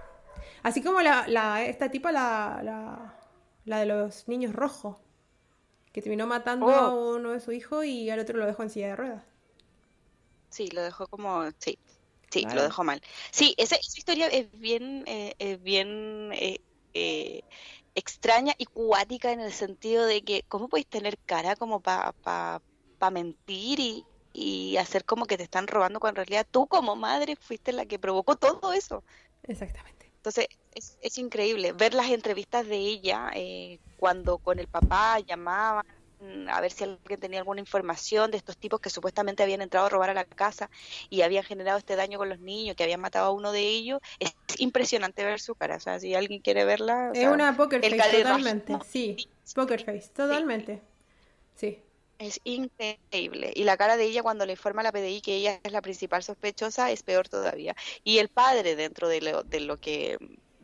Así como la, la esta tipa, la, la, la de los niños rojos que terminó matando a oh. uno de sus hijos y al otro lo dejó en silla de ruedas. Sí, lo dejó como, sí, sí, lo dejó mal. Sí, esa, historia es bien, eh, bien eh, eh, extraña y cuática en el sentido de que, ¿cómo podéis tener cara como para pa, mentir y, y hacer como que te están robando cuando en realidad tú como madre fuiste la que provocó todo eso? Exactamente. Entonces, es, es increíble ver las entrevistas de ella eh, cuando con el papá llamaban a ver si alguien tenía alguna información de estos tipos que supuestamente habían entrado a robar a la casa y habían generado este daño con los niños, que habían matado a uno de ellos. Es impresionante ver su cara. O sea, si alguien quiere verla. Es una poker face, totalmente. Sí, poker face, totalmente. Sí. Es increíble. Y la cara de ella cuando le informa a la PDI que ella es la principal sospechosa es peor todavía. Y el padre dentro de lo, de lo que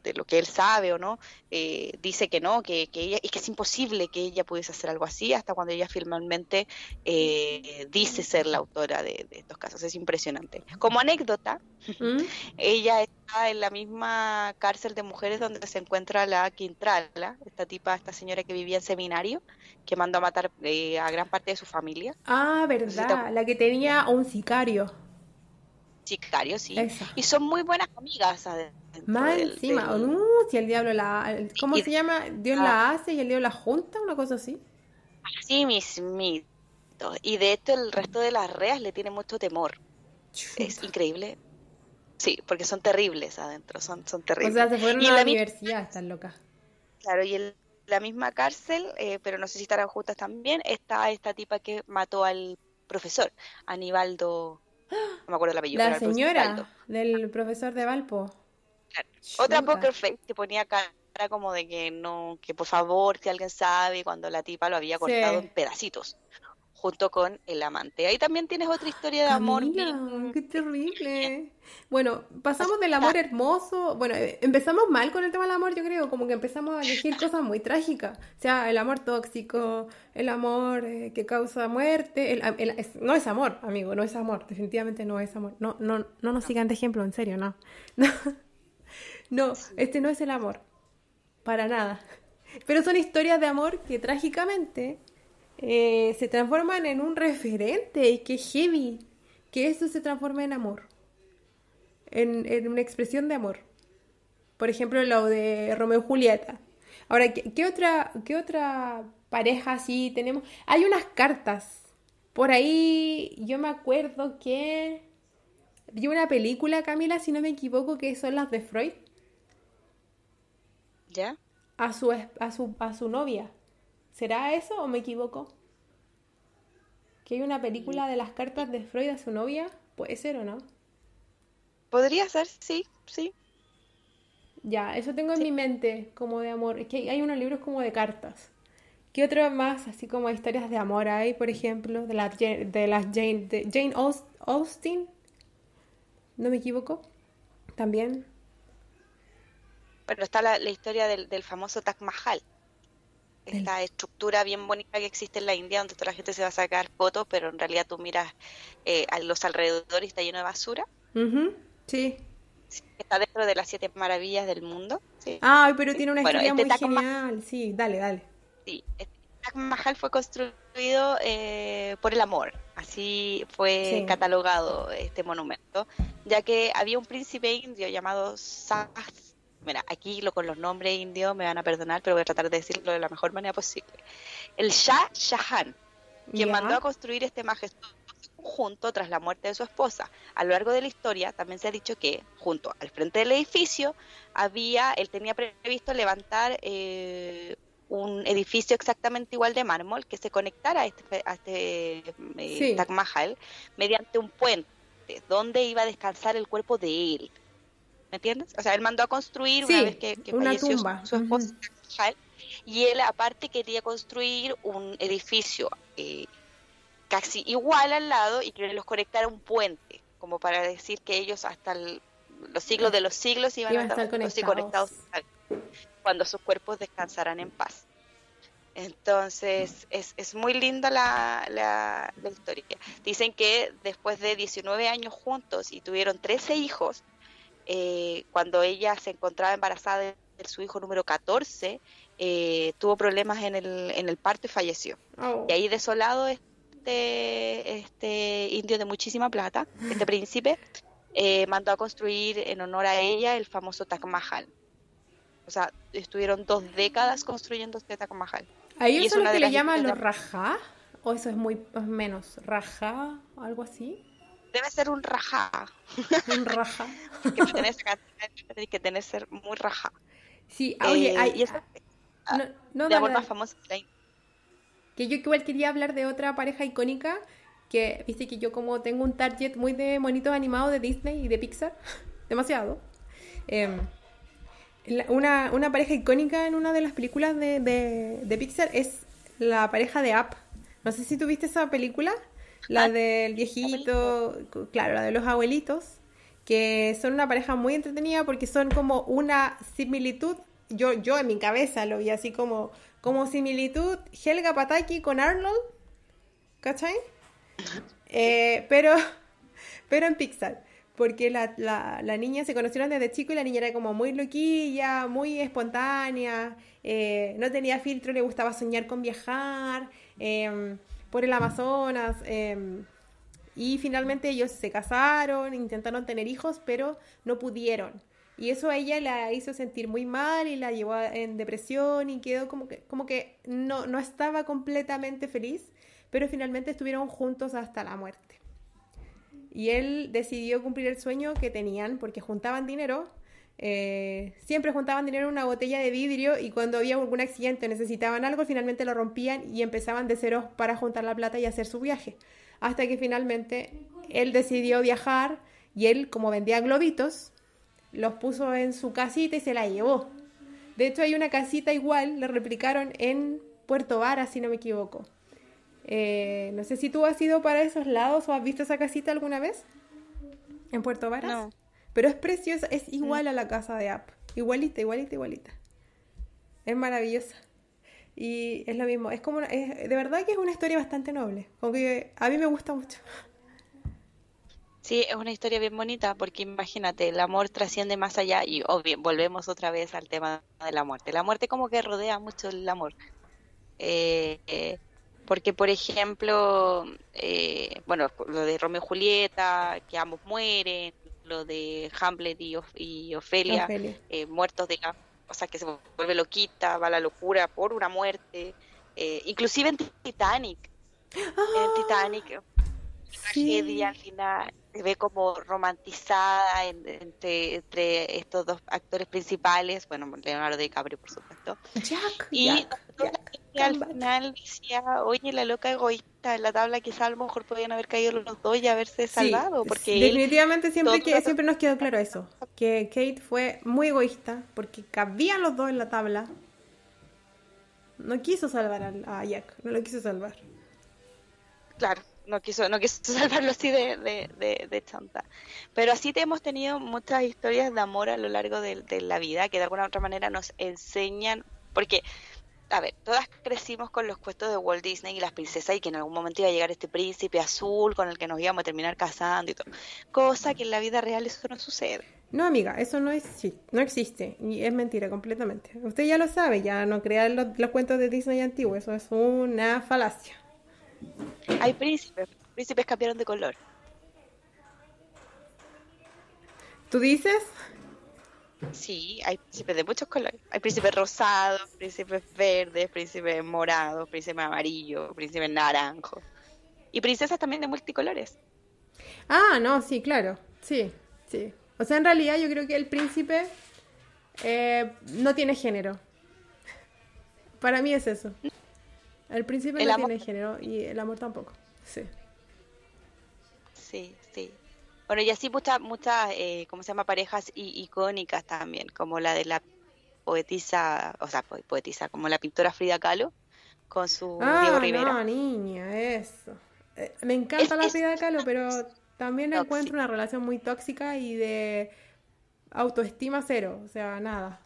de lo que él sabe o no, eh, dice que no, que, que ella, y que es imposible que ella pudiese hacer algo así, hasta cuando ella finalmente eh, dice ser la autora de, estos casos. Es impresionante. Como anécdota, ¿Mm? ella está en la misma cárcel de mujeres donde se encuentra la Quintrala, esta tipa, esta señora que vivía en seminario, que mandó a matar eh, a gran parte de su familia. Ah, verdad, la que tenía un sicario. Sicario, sí. Y son muy buenas amigas. Más encima, uh, si el diablo la... ¿Cómo se llama? Dios la ah. hace y el diablo la junta, una cosa así. Sí, mismito. Y de hecho el resto de las reas le tiene mucho temor. Es increíble. Sí, porque son terribles adentro, son, son terribles. O sea, se fueron a la, universidad, están locas. Claro, y en la misma cárcel, eh, pero no sé si estarán juntas también, está esta tipa que mató al profesor, Aníbaldo no me acuerdo el apellido. La señora del profesor de Valpo. Otra poker face que ponía cara como de que no, que por favor, si alguien sabe, cuando la tipa lo había cortado en pedacitos junto con el amante. Ahí también tienes otra historia de amor. ¡Qué terrible! Bueno, pasamos del amor hermoso. Bueno, eh, empezamos mal con el tema del amor, yo creo. Como que empezamos a elegir cosas muy trágicas. O sea, el amor tóxico, el amor eh, que causa muerte. El, no es amor, amigo, no es amor. Definitivamente no es amor. No, no, no nos sigan de ejemplo, en serio, no. No, este no es el amor. Para nada. Pero son historias de amor que trágicamente eh, se transforman en un referente y que heavy que eso se transforme en amor, en, una expresión de amor. Por ejemplo, lo de Romeo y Julieta. Ahora, ¿qué, otra, ¿qué otra pareja así tenemos? Hay unas cartas. Por ahí yo me acuerdo que vi una película, Camila, si no me equivoco, que son las de Freud. ¿Ya? A su, a su, a su novia. ¿Será eso o me equivoco? ¿Que hay una película de las cartas de Freud a su novia? ¿Puede ser o no? Podría ser, sí, sí. Ya, eso tengo en mi mente como de amor. Es que hay unos libros como de cartas. ¿Qué otro más, así como historias de amor hay, por ejemplo, de, la, de las Jane, de Jane Austen? ¿No me equivoco? También. Bueno, está la, historia del, del famoso Taj Mahal esta estructura bien bonita que existe en la India donde toda la gente se va a sacar fotos, pero en realidad tú miras eh, a los alrededores y está lleno de basura. Sí. Está dentro de las siete maravillas del mundo. Sí. Ay, pero tiene una historia este muy genial. Sí, dale, dale. Sí, este Taj Mahal fue construido eh, por el amor. Así fue catalogado este monumento, ya que había un príncipe indio llamado Sahas Mira, aquí lo, con los nombres indios me van a perdonar, pero voy a tratar de decirlo de la mejor manera posible. El Shah Jahan, quien mandó a construir este majestuoso conjunto tras la muerte de su esposa. A lo largo de la historia también se ha dicho que junto al frente del edificio había, él tenía previsto levantar eh, un edificio exactamente igual de mármol que se conectara a este, a este eh, Taj Mahal mediante un puente donde iba a descansar el cuerpo de él. ¿Me entiendes? O sea, él mandó a construir una vez que, falleció Su, esposa, y él aparte quería construir un edificio eh, casi igual al lado y que los conectara a un puente, como para decir que ellos hasta los siglos de los siglos iban, a estar, conectados. cuando sus cuerpos descansaran en paz. Entonces, es, es muy linda la, la, la, historia. Dicen que después de 19 años juntos y tuvieron 13 hijos, eh, cuando ella se encontraba embarazada de, su hijo número 14, eh, tuvo problemas en el, en el parto y falleció. Oh. Y ahí desolado este, este indio de muchísima plata, este príncipe, eh, mandó a construir en honor a ella el famoso Taj Mahal. O sea, estuvieron dos décadas construyendo este Taj Mahal. ¿Ahí eso es lo que le llaman los rajá? ¿O eso es muy menos? ¿Rajá? ¿Algo así? Debe ser un rajá. Un rajá. que tenés que tener ser muy rajá. Sí, ah, oye, hay, y ah, no, de amor más famoso que yo igual quería hablar de otra pareja icónica que viste que yo como tengo un target muy de monitos animados de Disney y de Pixar, demasiado. Em, una, una, pareja icónica en una de las películas de, de, de Pixar es la pareja de App. No sé si tuviste esa película. La del viejito, claro, la de los abuelitos, que son una pareja muy entretenida porque son como una similitud. Yo, yo en mi cabeza lo vi así como, como similitud Helga Pataki con Arnold. ¿Cachai? Eh, pero, pero en Pixar. Porque la, la, la, niña se conocieron desde chico y la niña era como muy loquilla, muy espontánea, eh, no tenía filtro, le gustaba soñar con viajar eh, por el Amazonas. Eh, y finalmente ellos se casaron, intentaron tener hijos, pero no pudieron. Y eso a ella la hizo sentir muy mal y la llevó en depresión y quedó como que, como que no, no estaba completamente feliz, pero finalmente estuvieron juntos hasta la muerte. Y él decidió cumplir el sueño que tenían porque juntaban dinero. Eh, siempre juntaban dinero en una botella de vidrio y cuando había algún accidente necesitaban algo, finalmente lo rompían y empezaban de cero para juntar la plata y hacer su viaje hasta que finalmente él decidió viajar y él, como vendía globitos, los puso en su casita y se la llevó. De hecho, hay una casita igual, la replicaron en Puerto Vara, si no me equivoco. Eh, no sé si tú has ido para esos lados o has visto esa casita alguna vez en Puerto Varas. Pero es preciosa, es igual a la casa de App. Igualita, igualita, igualita. Es maravillosa. Y es lo mismo, es como, es, de verdad que es una historia bastante noble, como que a mí me gusta mucho. Sí, es una historia bien bonita porque imagínate, el amor trasciende más allá y obvio, volvemos otra vez al tema de la muerte. La muerte como que rodea mucho el amor. Eh, eh, porque, por ejemplo, eh, bueno, lo de Romeo y Julieta, que ambos mueren, lo de Hamlet y, y Ofelia, muertos de la o sea, que se vuelve loquita, va a la locura por una muerte, eh, inclusive en Titanic, en ¡Ah! Titanic, tragedia al final, se ve como romantizada entre, entre estos dos actores principales, bueno, Leonardo DiCaprio, por supuesto. Jack, y, al final decía, oye, la loca egoísta, en la tabla quizá a lo mejor podían haber caído los dos y haberse salvado. porque definitivamente siempre, que, siempre nos quedó claro eso, que Kate fue muy egoísta porque cabían los dos en la tabla. No quiso salvar a Jack, no lo quiso salvar. Claro no quiso, no quiso salvarlo así de, de, de, chanta. Pero así te hemos tenido muchas historias de amor a lo largo de, la vida que de alguna otra manera nos enseñan, porque, a ver, todas crecimos con los cuentos de Walt Disney y las princesas y que en algún momento iba a llegar este príncipe azul con el que nos íbamos a terminar casando y todo. Cosa que en la vida real eso no sucede. No, amiga, eso no, es, no existe y es mentira completamente. Usted ya lo sabe, ya no crea los, los cuentos de Disney antiguos, eso es una falacia. Hay príncipes, príncipes cambiaron de color. ¿Tú dices? Sí, hay príncipes de muchos colores. Hay príncipes rosados, príncipes verdes, príncipes morados, príncipes amarillos, príncipes naranjos. Y princesas también de multicolores. Ah, no, sí, claro. Sí, sí. O sea, en realidad yo creo que el príncipe eh, no tiene género. Para mí es eso. El príncipe no tiene género y el amor tampoco. Sí. Sí, sí. Bueno, y así muchas, muchas eh, ¿cómo se llama? Parejas icónicas también, como la de la poetisa, o sea, poetisa, como la pintora Frida Kahlo con su ah, Diego Rivera. No, niña, eso. Eh, me encanta la Frida Kahlo, pero también encuentro una relación muy tóxica y de autoestima cero, o sea, nada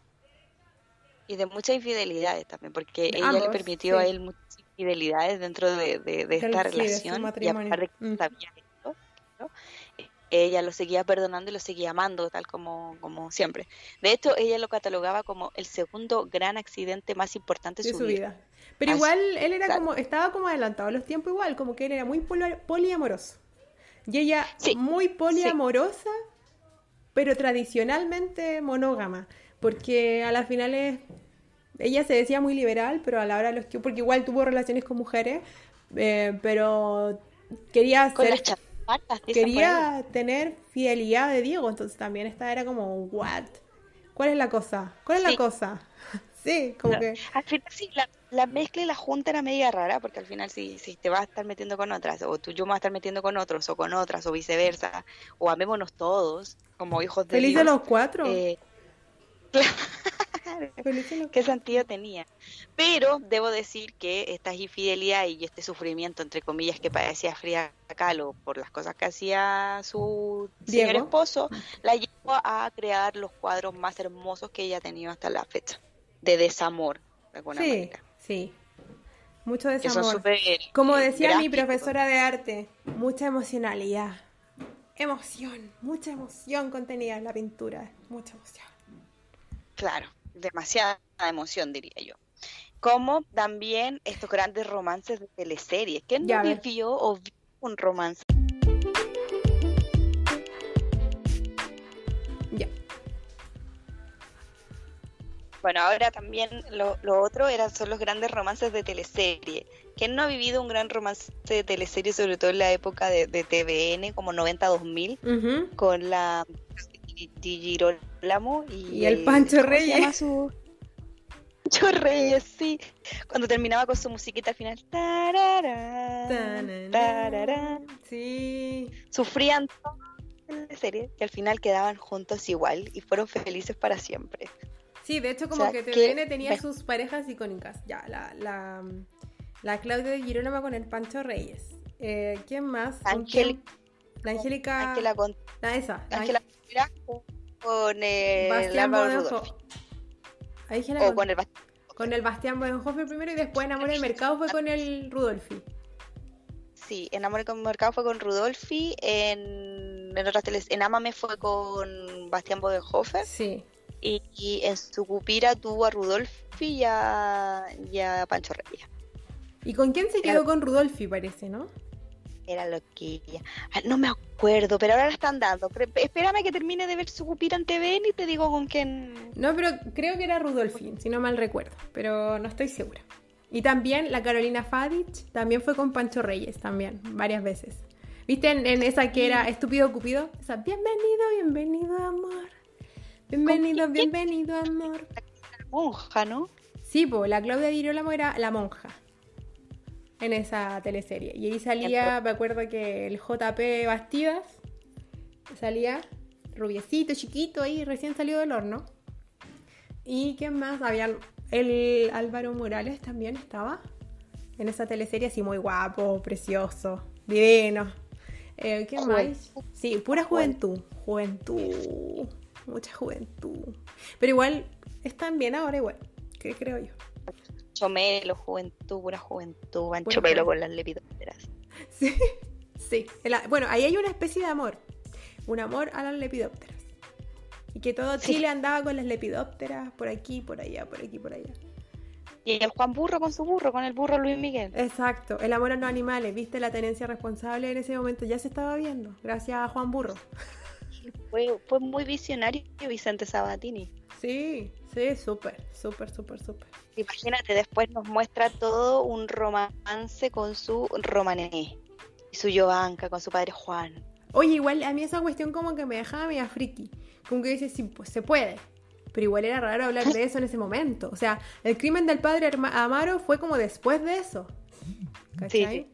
y de muchas infidelidades también, porque ella le permitió a él muchas infidelidades dentro de, de, esta relación. y aparte que mm. sabía esto, ella lo seguía perdonando y lo seguía amando, tal como, como siempre. De hecho, ella lo catalogaba como el segundo gran accidente más importante de, su, vida. Pero igual él era como, estaba como adelantado a los tiempos igual, como que él era muy poliamoroso. Y ella muy poliamorosa, pero tradicionalmente monógama porque a las finales ella se decía muy liberal, pero a la hora de los que, porque igual tuvo relaciones con mujeres, eh, pero quería quería tener fidelidad de Diego, entonces también esta era como, what? ¿Cuál es la cosa? ¿Cuál es la cosa? sí, como que... Al final sí, la, mezcla y la junta era media rara, porque al final si, si te vas a estar metiendo con otras, o tú yo me vas a estar metiendo con otros, o con otras, o viceversa, o amémonos todos, como hijos de ¿Feliz de los cuatro? Eh, Claro. ¿Qué sentido tenía? Pero debo decir que esta infidelidad y este sufrimiento, entre comillas, que padecía Frida Kahlo por las cosas que hacía su señor Diego. esposo, la llevó a crear los cuadros más hermosos que ella ha tenido hasta la fecha, de desamor, de alguna Sí, manera. sí. Mucho desamor. Como decía mi profesora de arte, mucha emocionalidad. Emoción, mucha emoción contenida en la pintura. Mucha emoción. Claro, demasiada emoción, diría yo. Como también estos grandes romances de teleseries. ¿Quién no vivió o vio un romance? Ya. Bueno, ahora también lo, lo otro eran, son los grandes romances de teleserie. ¿Quién no ha vivido un gran romance de teleserie, sobre todo en la época de, de TVN, como 90-2000, Ujú. con la Di- Di Girolamo y, Y el Pancho ¿cómo se Reyes. su- Pancho Reyes, sí. Cuando terminaba con su musiquita al final. tararán, tararán. Sí. Sufrían toda la serie y al final quedaban juntos igual y fueron felices para siempre. Sí, de hecho como sea, que que- TVN tenía me- sus parejas icónicas. Ya, la, la, la Claudia de Girolamo con el Pancho Reyes. Eh, ¿Quién más? Tiempo- La Angélica... Con La esa. Con el Bastián Álvaro Bodenhofer. Rudolph. Ángela O con- con el Bast- Con el Bastián Bodenhofer primero y después en Amor del Mercado fue con el Rudolfi. Sí, en Amor con Mercado fue con Rudolfi, en, en otras teles, en Amame fue con Bastián Bodenhofer Sí. y, y en Sucupira tuvo a Rudolfi y a, y a Pancho Reyes. ¿Y con quién se quedó con Rudolfi, parece, no? Era lo que ella. Ah, no me acuerdo, pero ahora la están dando. Espérame que termine de ver Sucupira en TVN y te digo con quién. No, pero creo que era Rudolfi, si no mal recuerdo, pero no estoy segura. Y también la Carolina Fadich también fue con Pancho Reyes, también, varias veces. ¿Viste en, en esa que era Estúpido Cupido? Esa, bienvenido, bienvenido, amor. Bienvenido, bienvenido, amor. La monja, ¿no? Sí, pues la Claudia Girolamo era la monja en esa teleserie. Y ahí salía, me acuerdo que el JP Bastidas salía rubiecito, chiquito, ahí recién salido del horno. ¿Y quién más? Había el Álvaro Morales también estaba en esa teleserie, así muy guapo, precioso, divino. Eh, ¿Quién más? Sí, pura juventud. Juventud. Mucha juventud. Pero igual están bien ahora igual, que creo yo. Chomelo, juventud, pura juventud. Van Chomelo con las lepidópteras. Sí, sí. El- bueno, ahí hay una especie de amor. Un amor a las lepidópteras. Y que todo Sí. Chile andaba con las lepidópteras por aquí, por allá, por aquí, por allá. Y el Juan Burro con su burro, con el burro Luis Miguel. Exacto, el amor a los animales, viste la tenencia responsable en ese momento ya se estaba viendo, gracias a Juan Burro. Fue, fue muy visionario Vicente Sabatini. Sí, sí, súper, súper, súper, súper. Imagínate, después nos muestra todo un romance con su Romané. Y su Giovanca, con su padre Juan. Oye, igual a mí esa cuestión como que me dejaba media friki. Como que dices, sí, pues se puede. Pero igual era raro hablar de eso en ese momento. O sea, el crimen del padre Amaro fue como después de eso. ¿Cachai?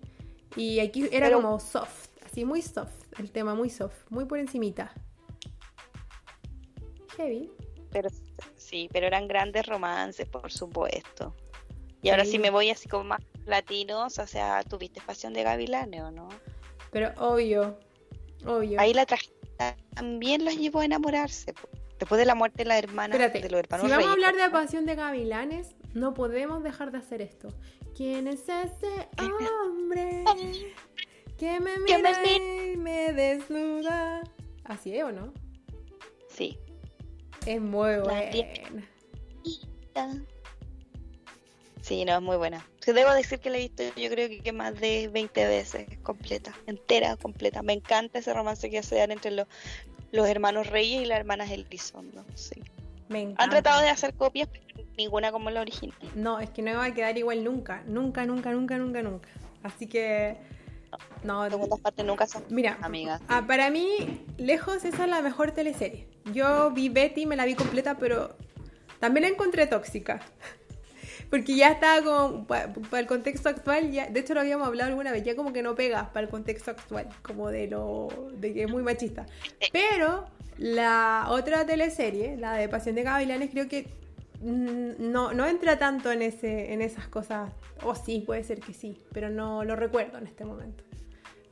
Y aquí era Pero- como soft, así muy soft, el tema muy soft, muy por encimita. Heavy. Pero sí, pero eran grandes romances, por supuesto. Y ahora Sí. me voy así como más latinos, o sea, tuviste Pasión de Gavilanes, ¿o no? Pero obvio, obvio. Ahí la tragedia también los llevó a enamorarse. Después de la muerte de la hermana Espérate, de los hermanos si vamos a hablar de. Pasión de Gavilanes, no podemos dejar de hacer esto. ¿Quién es ese hombre Que me mira y me desnuda? ¿Así es o no? Sí. Es muy La buena. Sí, no, es muy buena. Debo decir que la he visto yo creo que, más de 20 veces completa, entera, completa. Me encanta ese romance que se dan entre los, los hermanos Reyes y las hermanas Elizondo. Sí. Me encanta. Han tratado de hacer copias, pero ninguna como la original. No, es que no va a quedar igual nunca. Nunca, nunca, nunca, nunca, nunca. Así que. No, Las segundas partes nunca son Mira, amigas. ah, para mí, lejos esa es la mejor teleserie. Yo vi Betty, me la vi completa, pero también la encontré tóxica. Porque ya estaba como, para el contexto actual, ya, de hecho lo habíamos hablado alguna vez, ya como que no pega para el contexto actual, como de lo, de que es muy machista. Pero la otra teleserie, la de Pasión de Gavilanes, creo que no, no entra tanto en, ese, en esas cosas. O sí, puede ser que sí, pero no lo recuerdo en este momento.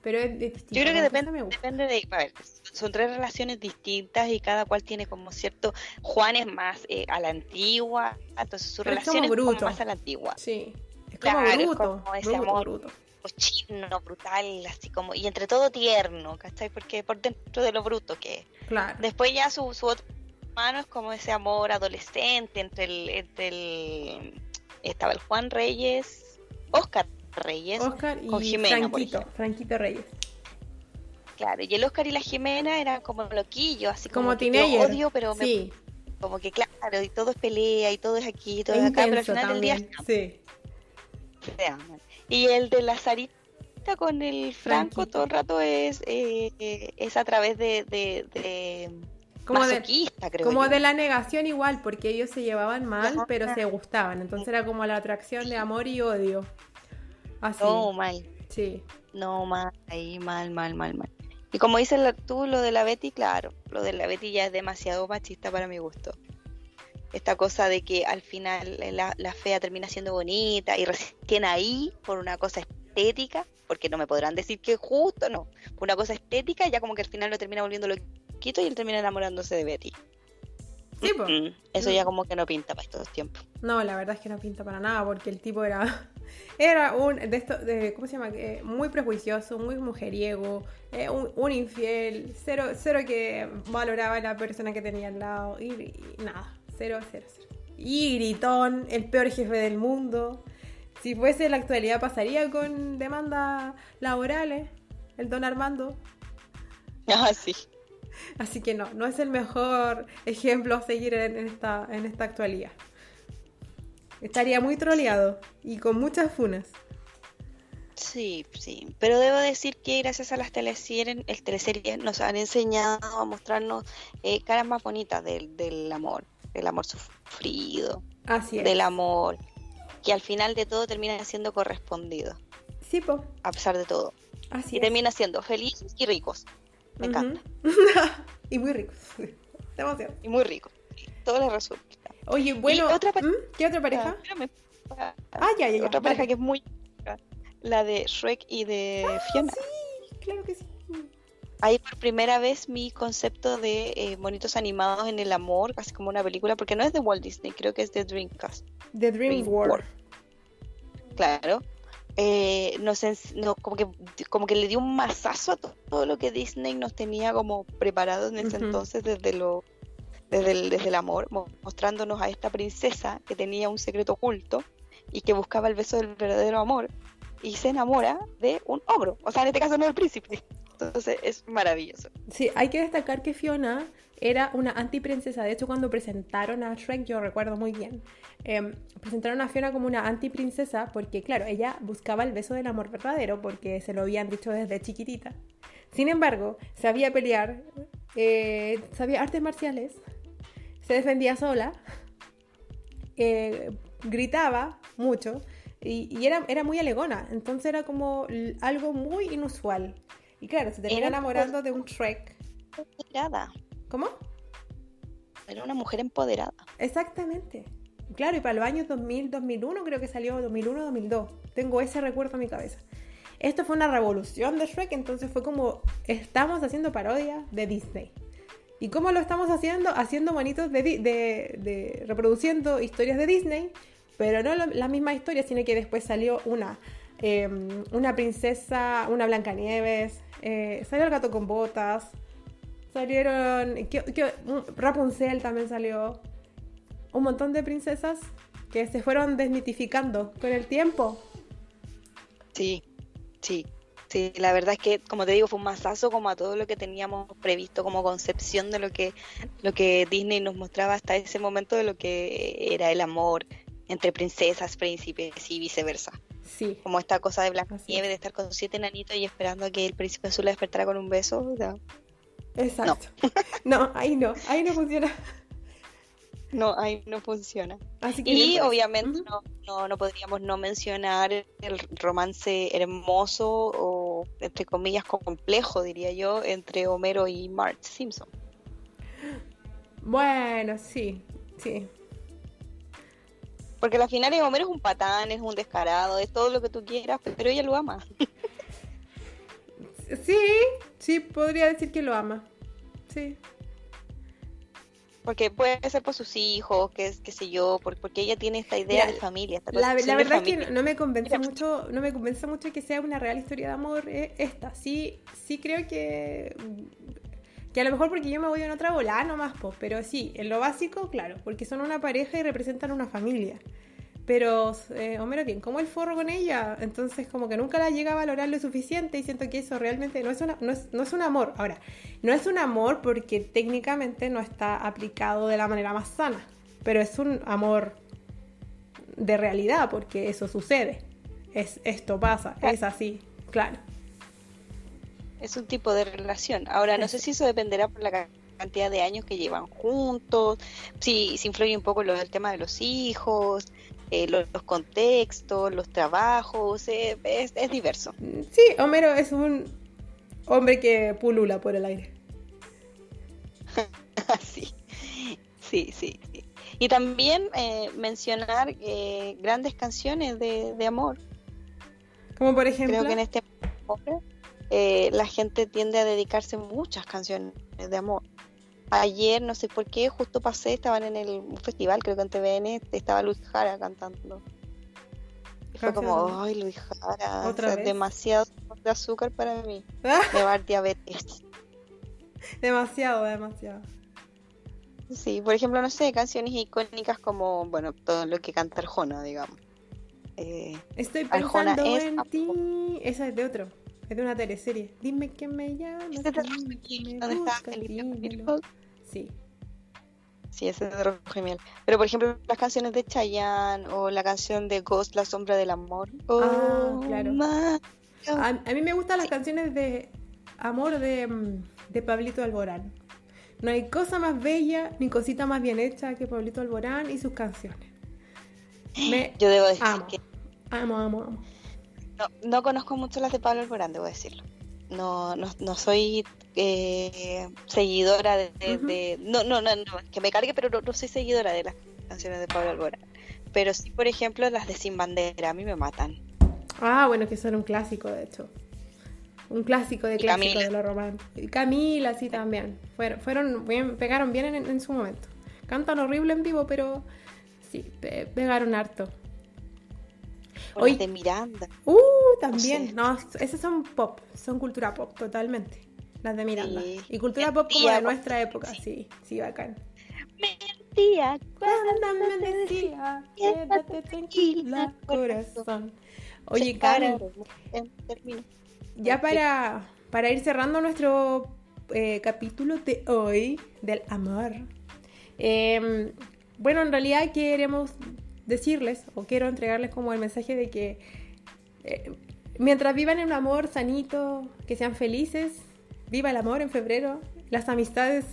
Pero es, es distinto. Yo creo que depende, Princesa me gusta. depende de. A ver, son tres relaciones distintas y cada cual tiene como cierto. Juan es más eh, a la antigua, entonces su Pero es relación como es como más a la antigua. Sí, es como Claro, es bruto. como ese bruto, amor. bruto. Cochino, brutal, así como. Y entre todo tierno, ¿cachai? Porque por dentro de lo bruto que es. Claro. Después ya su, su otro hermano es como ese amor adolescente entre el, entre el estaba el Juan Reyes, Oscar Reyes, Oscar y con Jimena, Franquito. Franquito Reyes. Claro, y el Oscar y la Jimena eran como loquillos, así como, Como que te odio, pero me- Sí, como que claro, y todo es pelea y todo es aquí, y todo es acá, pero al final del día también. Sí. Y el de la Sarita con el Franco todo el rato es eh, es a través de, de, de como de, masoquista, creo como yo. de la negación igual, porque ellos se llevaban mal, Ajá. pero se gustaban. Entonces era como la atracción de amor y odio. Así, No, mal. sí. No, mal, ahí, mal, mal, mal, mal. Y como dices tú, lo de la Betty, claro, lo de la Betty ya es demasiado machista para mi gusto. Esta cosa de que al final la, la fea termina siendo bonita y recién ahí, por una cosa estética, porque no me podrán decir que justo, no, por una cosa estética, ya como que al final lo termina volviendo loquito y él termina enamorándose de Betty. Sí. Mm, eso ya como que no pinta para estos tiempos. No, la verdad es que no pinta para nada, porque el tipo era, era un, de esto, de, ¿cómo se llama? Eh, muy prejuicioso, muy mujeriego, eh, un, un infiel, cero, cero que valoraba a la persona que tenía al lado, y, y nada, cero, cero, cero. Y gritón, el peor jefe del mundo. Si fuese la actualidad pasaría con demandas laborales, el don Armando. Ah, sí. Así que no, no es el mejor ejemplo a seguir en, en esta, en esta actualidad. Estaría muy troleado y con muchas funas. Sí, sí, pero debo decir que gracias a las teleseries, el teleseries nos han enseñado a mostrarnos eh, caras más bonitas del, del amor, del amor sufrido, Así es. del amor que al final de todo termina siendo correspondido, Sí, po. a pesar de todo, Así y es. termina siendo felices y ricos, me encanta, y muy rico. Demasiado. y muy ricos, todo les resulta. Oye, bueno. ¿Qué otra pareja? Ah, espérame. Ah, Ah, ya, ya, ya. otra pareja que es muy la de Shrek y de Fiona. Sí, claro que sí. Ahí por primera vez mi concepto de eh, monitos animados en el amor, casi como una película, porque no es de Walt Disney, creo que es de Dreamcast. The Dream Dream World. World. Claro. Eh, nos no, como, que, como que le dio un mazazo a to- todo lo que Disney nos tenía como preparado en ese entonces desde lo desde el, amor, mo- mostrándonos a esta princesa que tenía un secreto oculto y que buscaba el beso del verdadero amor y se enamora de un ogro, o sea, en este caso no del príncipe. Entonces es maravilloso. Sí, hay que destacar que Fiona era una antiprincesa. De hecho, cuando presentaron a Shrek, yo recuerdo muy bien, em, presentaron a Fiona como una antiprincesa porque, claro, ella buscaba el beso del amor verdadero porque se lo habían dicho desde chiquitita. Sin embargo, sabía pelear, eh, sabía artes marciales, se defendía sola, eh, gritaba mucho y, y era, era muy alegona. Entonces era como algo muy inusual. Y claro, se termina Era- enamorando de un Shrek. Empoderada. ¿Cómo? Era una mujer empoderada. Exactamente. Claro, y para los años 2000, 2001 creo que salió 2001, 2002. Tengo ese recuerdo en mi cabeza. Esto fue una revolución de Shrek, entonces fue como estamos haciendo parodia de Disney. ¿Y cómo lo estamos haciendo? Haciendo bonitos de, reproduciendo historias de Disney, pero no lo- la misma historia, sino que después salió una, eh, una princesa, una Blancanieves, eh, salió el gato con botas, salieron, ¿qué- qué- un- Rapunzel también salió, un montón de princesas que se fueron desmitificando con el tiempo. Sí, sí, sí. La verdad es que, como te digo, fue un masazo como a todo lo que teníamos previsto como concepción de lo que, lo que Disney nos mostraba hasta ese momento de lo que era el amor entre princesas, príncipes y viceversa. Sí, Como esta cosa de es. de estar con siete nanitos y esperando a que el príncipe azul la despertara con un beso. o sea, exacto. No, ahí no, ahí no funciona. No, ahí no funciona. Así que Y obviamente no, no, no podríamos no mencionar el romance hermoso o, entre comillas, complejo, diría yo, entre Homero y Marge Simpson. Bueno, sí, sí. Porque al final Homero es un patán, es un descarado, es todo lo que tú quieras, pero ella lo ama. Sí, sí, podría decir que lo ama. Sí. Porque puede ser por sus hijos, que qué sé yo, porque ella tiene esta idea de familia. la, verdad es que no me convence mucho, no me convence mucho que sea una real historia de amor eh, esta. Sí, sí creo que que a lo mejor porque yo me voy en otra bola nomás, pues, pero sí, en lo básico, claro, porque son una pareja y representan una familia. Pero eh, Homero tiene como el forro con ella, entonces como que nunca la llega a valorar lo suficiente y siento que eso realmente no es, una, no, es, no es un amor. Ahora, no es un amor porque técnicamente no está aplicado de la manera más sana, pero es un amor de realidad porque eso sucede. Es, esto pasa, es así, claro. Es un tipo de relación. Ahora, no sé si eso dependerá por la cantidad de años que llevan juntos, si, si influye un poco lo del tema de los hijos, eh, los, contextos, los trabajos, eh, es, es, diverso. Sí, Homero es un hombre que pulula por el aire. sí, sí, sí. Y también eh, mencionar grandes canciones de, de, amor. Como por ejemplo. Creo que en este la gente tiende a dedicarse muchas canciones de amor. Ayer, no sé por qué, justo pasé, estaban en el festival, creo que en TVN, estaba Luis Jara cantando. Y fue como, ay, Luis Jara, demasiado de azúcar para mí. Me va a dar diabetes. demasiado, demasiado. Sí, por ejemplo, no sé, canciones icónicas como, bueno, todo lo que canta Arjona, digamos. Eh, Estoy pensando en ti. Esa es de otro, es de una teleserie. Dime que me llama. Es de Sí. Sí, ese es de rojo genial. Pero por ejemplo, las canciones de Chayanne o la canción de Ghost, La sombra del amor. ah, oh, claro. A, mí me gustan las canciones de amor de, mm, de, Pablito Alborán. No hay cosa más bella ni cosita más bien hecha que Pablito Alborán y sus canciones. Yo debo decir que. Amo, amo, amo. No, no conozco mucho las de Pablo Alborán, debo decirlo no, no, no soy eh, seguidora de, no, no, no, no, que me cargue, pero no, soy seguidora de las canciones de Pablo Alborán. Pero sí, por ejemplo, las de Sin Bandera, a mí me matan. Ah, bueno, que son un clásico, de hecho. Un clásico de clásico de lo romántico. Camila, sí, también. Fueron, fueron bien, pegaron bien en, su momento. Cantan horrible en vivo, pero sí, pegaron harto. Oye, de Miranda. Uh, también. No, esas son pop, son cultura pop, totalmente. Las de Miranda. Y cultura pop como de nuestra época, sí, sí, bacán. Mentía cuando me decía, quédate tranquila, corazón. Oye, Karen, ya para, para ir cerrando nuestro eh, capítulo de hoy del amor. Em, bueno, en realidad queremos decirles o quiero entregarles como el mensaje de que eh, mientras vivan en un amor sanito, que sean felices, viva el amor en febrero, las amistades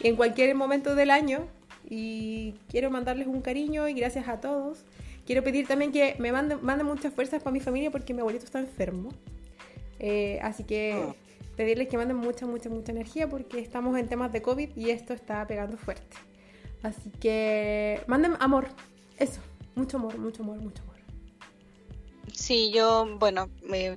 en cualquier momento del año y quiero mandarles un cariño y gracias a todos. Quiero pedir también que me manden, manden muchas fuerzas para mi familia porque mi abuelito está enfermo. Eh, así que ah. pedirles que manden mucha, mucha, mucha energía porque estamos en temas de COVID y esto está pegando fuerte. Así que manden amor, eso, mucho amor, mucho amor, mucho amor. Sí, yo, bueno,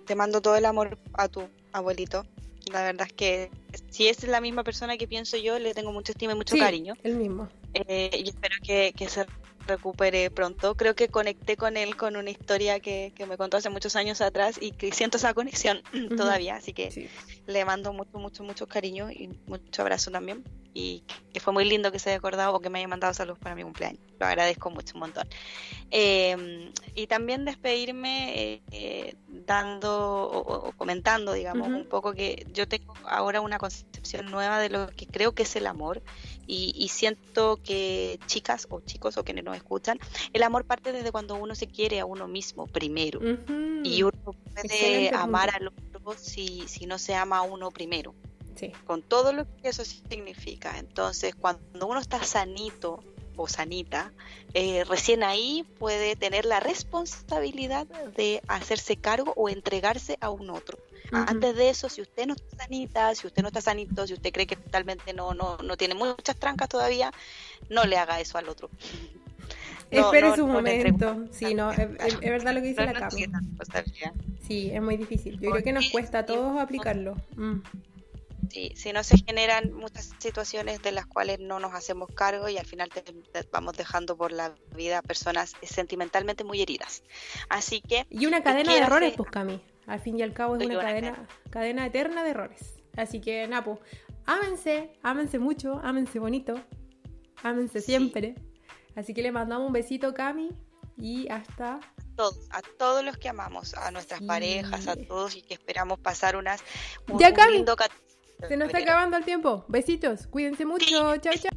te mando todo el amor a tu abuelito. La verdad es que si es la misma persona que pienso yo, le tengo mucho estima y mucho cariño. El mismo. Eh, y espero que, que se recupere pronto. Creo que conecté con él con una historia que, me contó hace muchos años atrás y que siento esa conexión todavía. Así que le mando mucho, mucho, mucho cariño y mucho abrazo también. Y que fue muy lindo que se haya acordado o que me haya mandado saludos para mi cumpleaños. Lo agradezco mucho un montón. Em, y también despedirme eh, dando o, comentando, digamos, un poco que yo tengo ahora una concepción nueva de lo que creo que es el amor y, siento que chicas o chicos o quienes nos escuchan, el amor parte desde cuando uno se quiere a uno mismo primero. Y uno puede amar al otro si, si no se ama a uno primero. Con todo lo que eso significa. Entonces, cuando uno está sanito o sanita, eh, recién ahí puede tener la responsabilidad de hacerse cargo o entregarse a un otro. Antes de eso, si usted no está sanita, si usted no está sanito, si usted cree que totalmente no, no, no tiene muchas trancas todavía, no le haga eso al otro. Espere su momento. Sí, no, es, verdad lo que dice la Cami. Sí, es muy difícil. Yo creo que nos cuesta a todos aplicarlo. Mm. Sí, si no se generan muchas situaciones de las cuales no nos hacemos cargo y al final te, vamos dejando por la vida personas sentimentalmente muy heridas. Así que... Y una cadena de errores, pues Cami. Al fin y al cabo es una, cadena, cadena eterna de errores. Así que, Napo, ámense, ámense mucho, ámense bonito, ámense siempre. Así que le mandamos un besito, Cami, y hasta... A todos, a todos los que amamos, a nuestras parejas, a todos y que esperamos pasar unas... ya, Cami. Se nos está acabando el tiempo. Besitos, cuídense mucho. Chao, chao.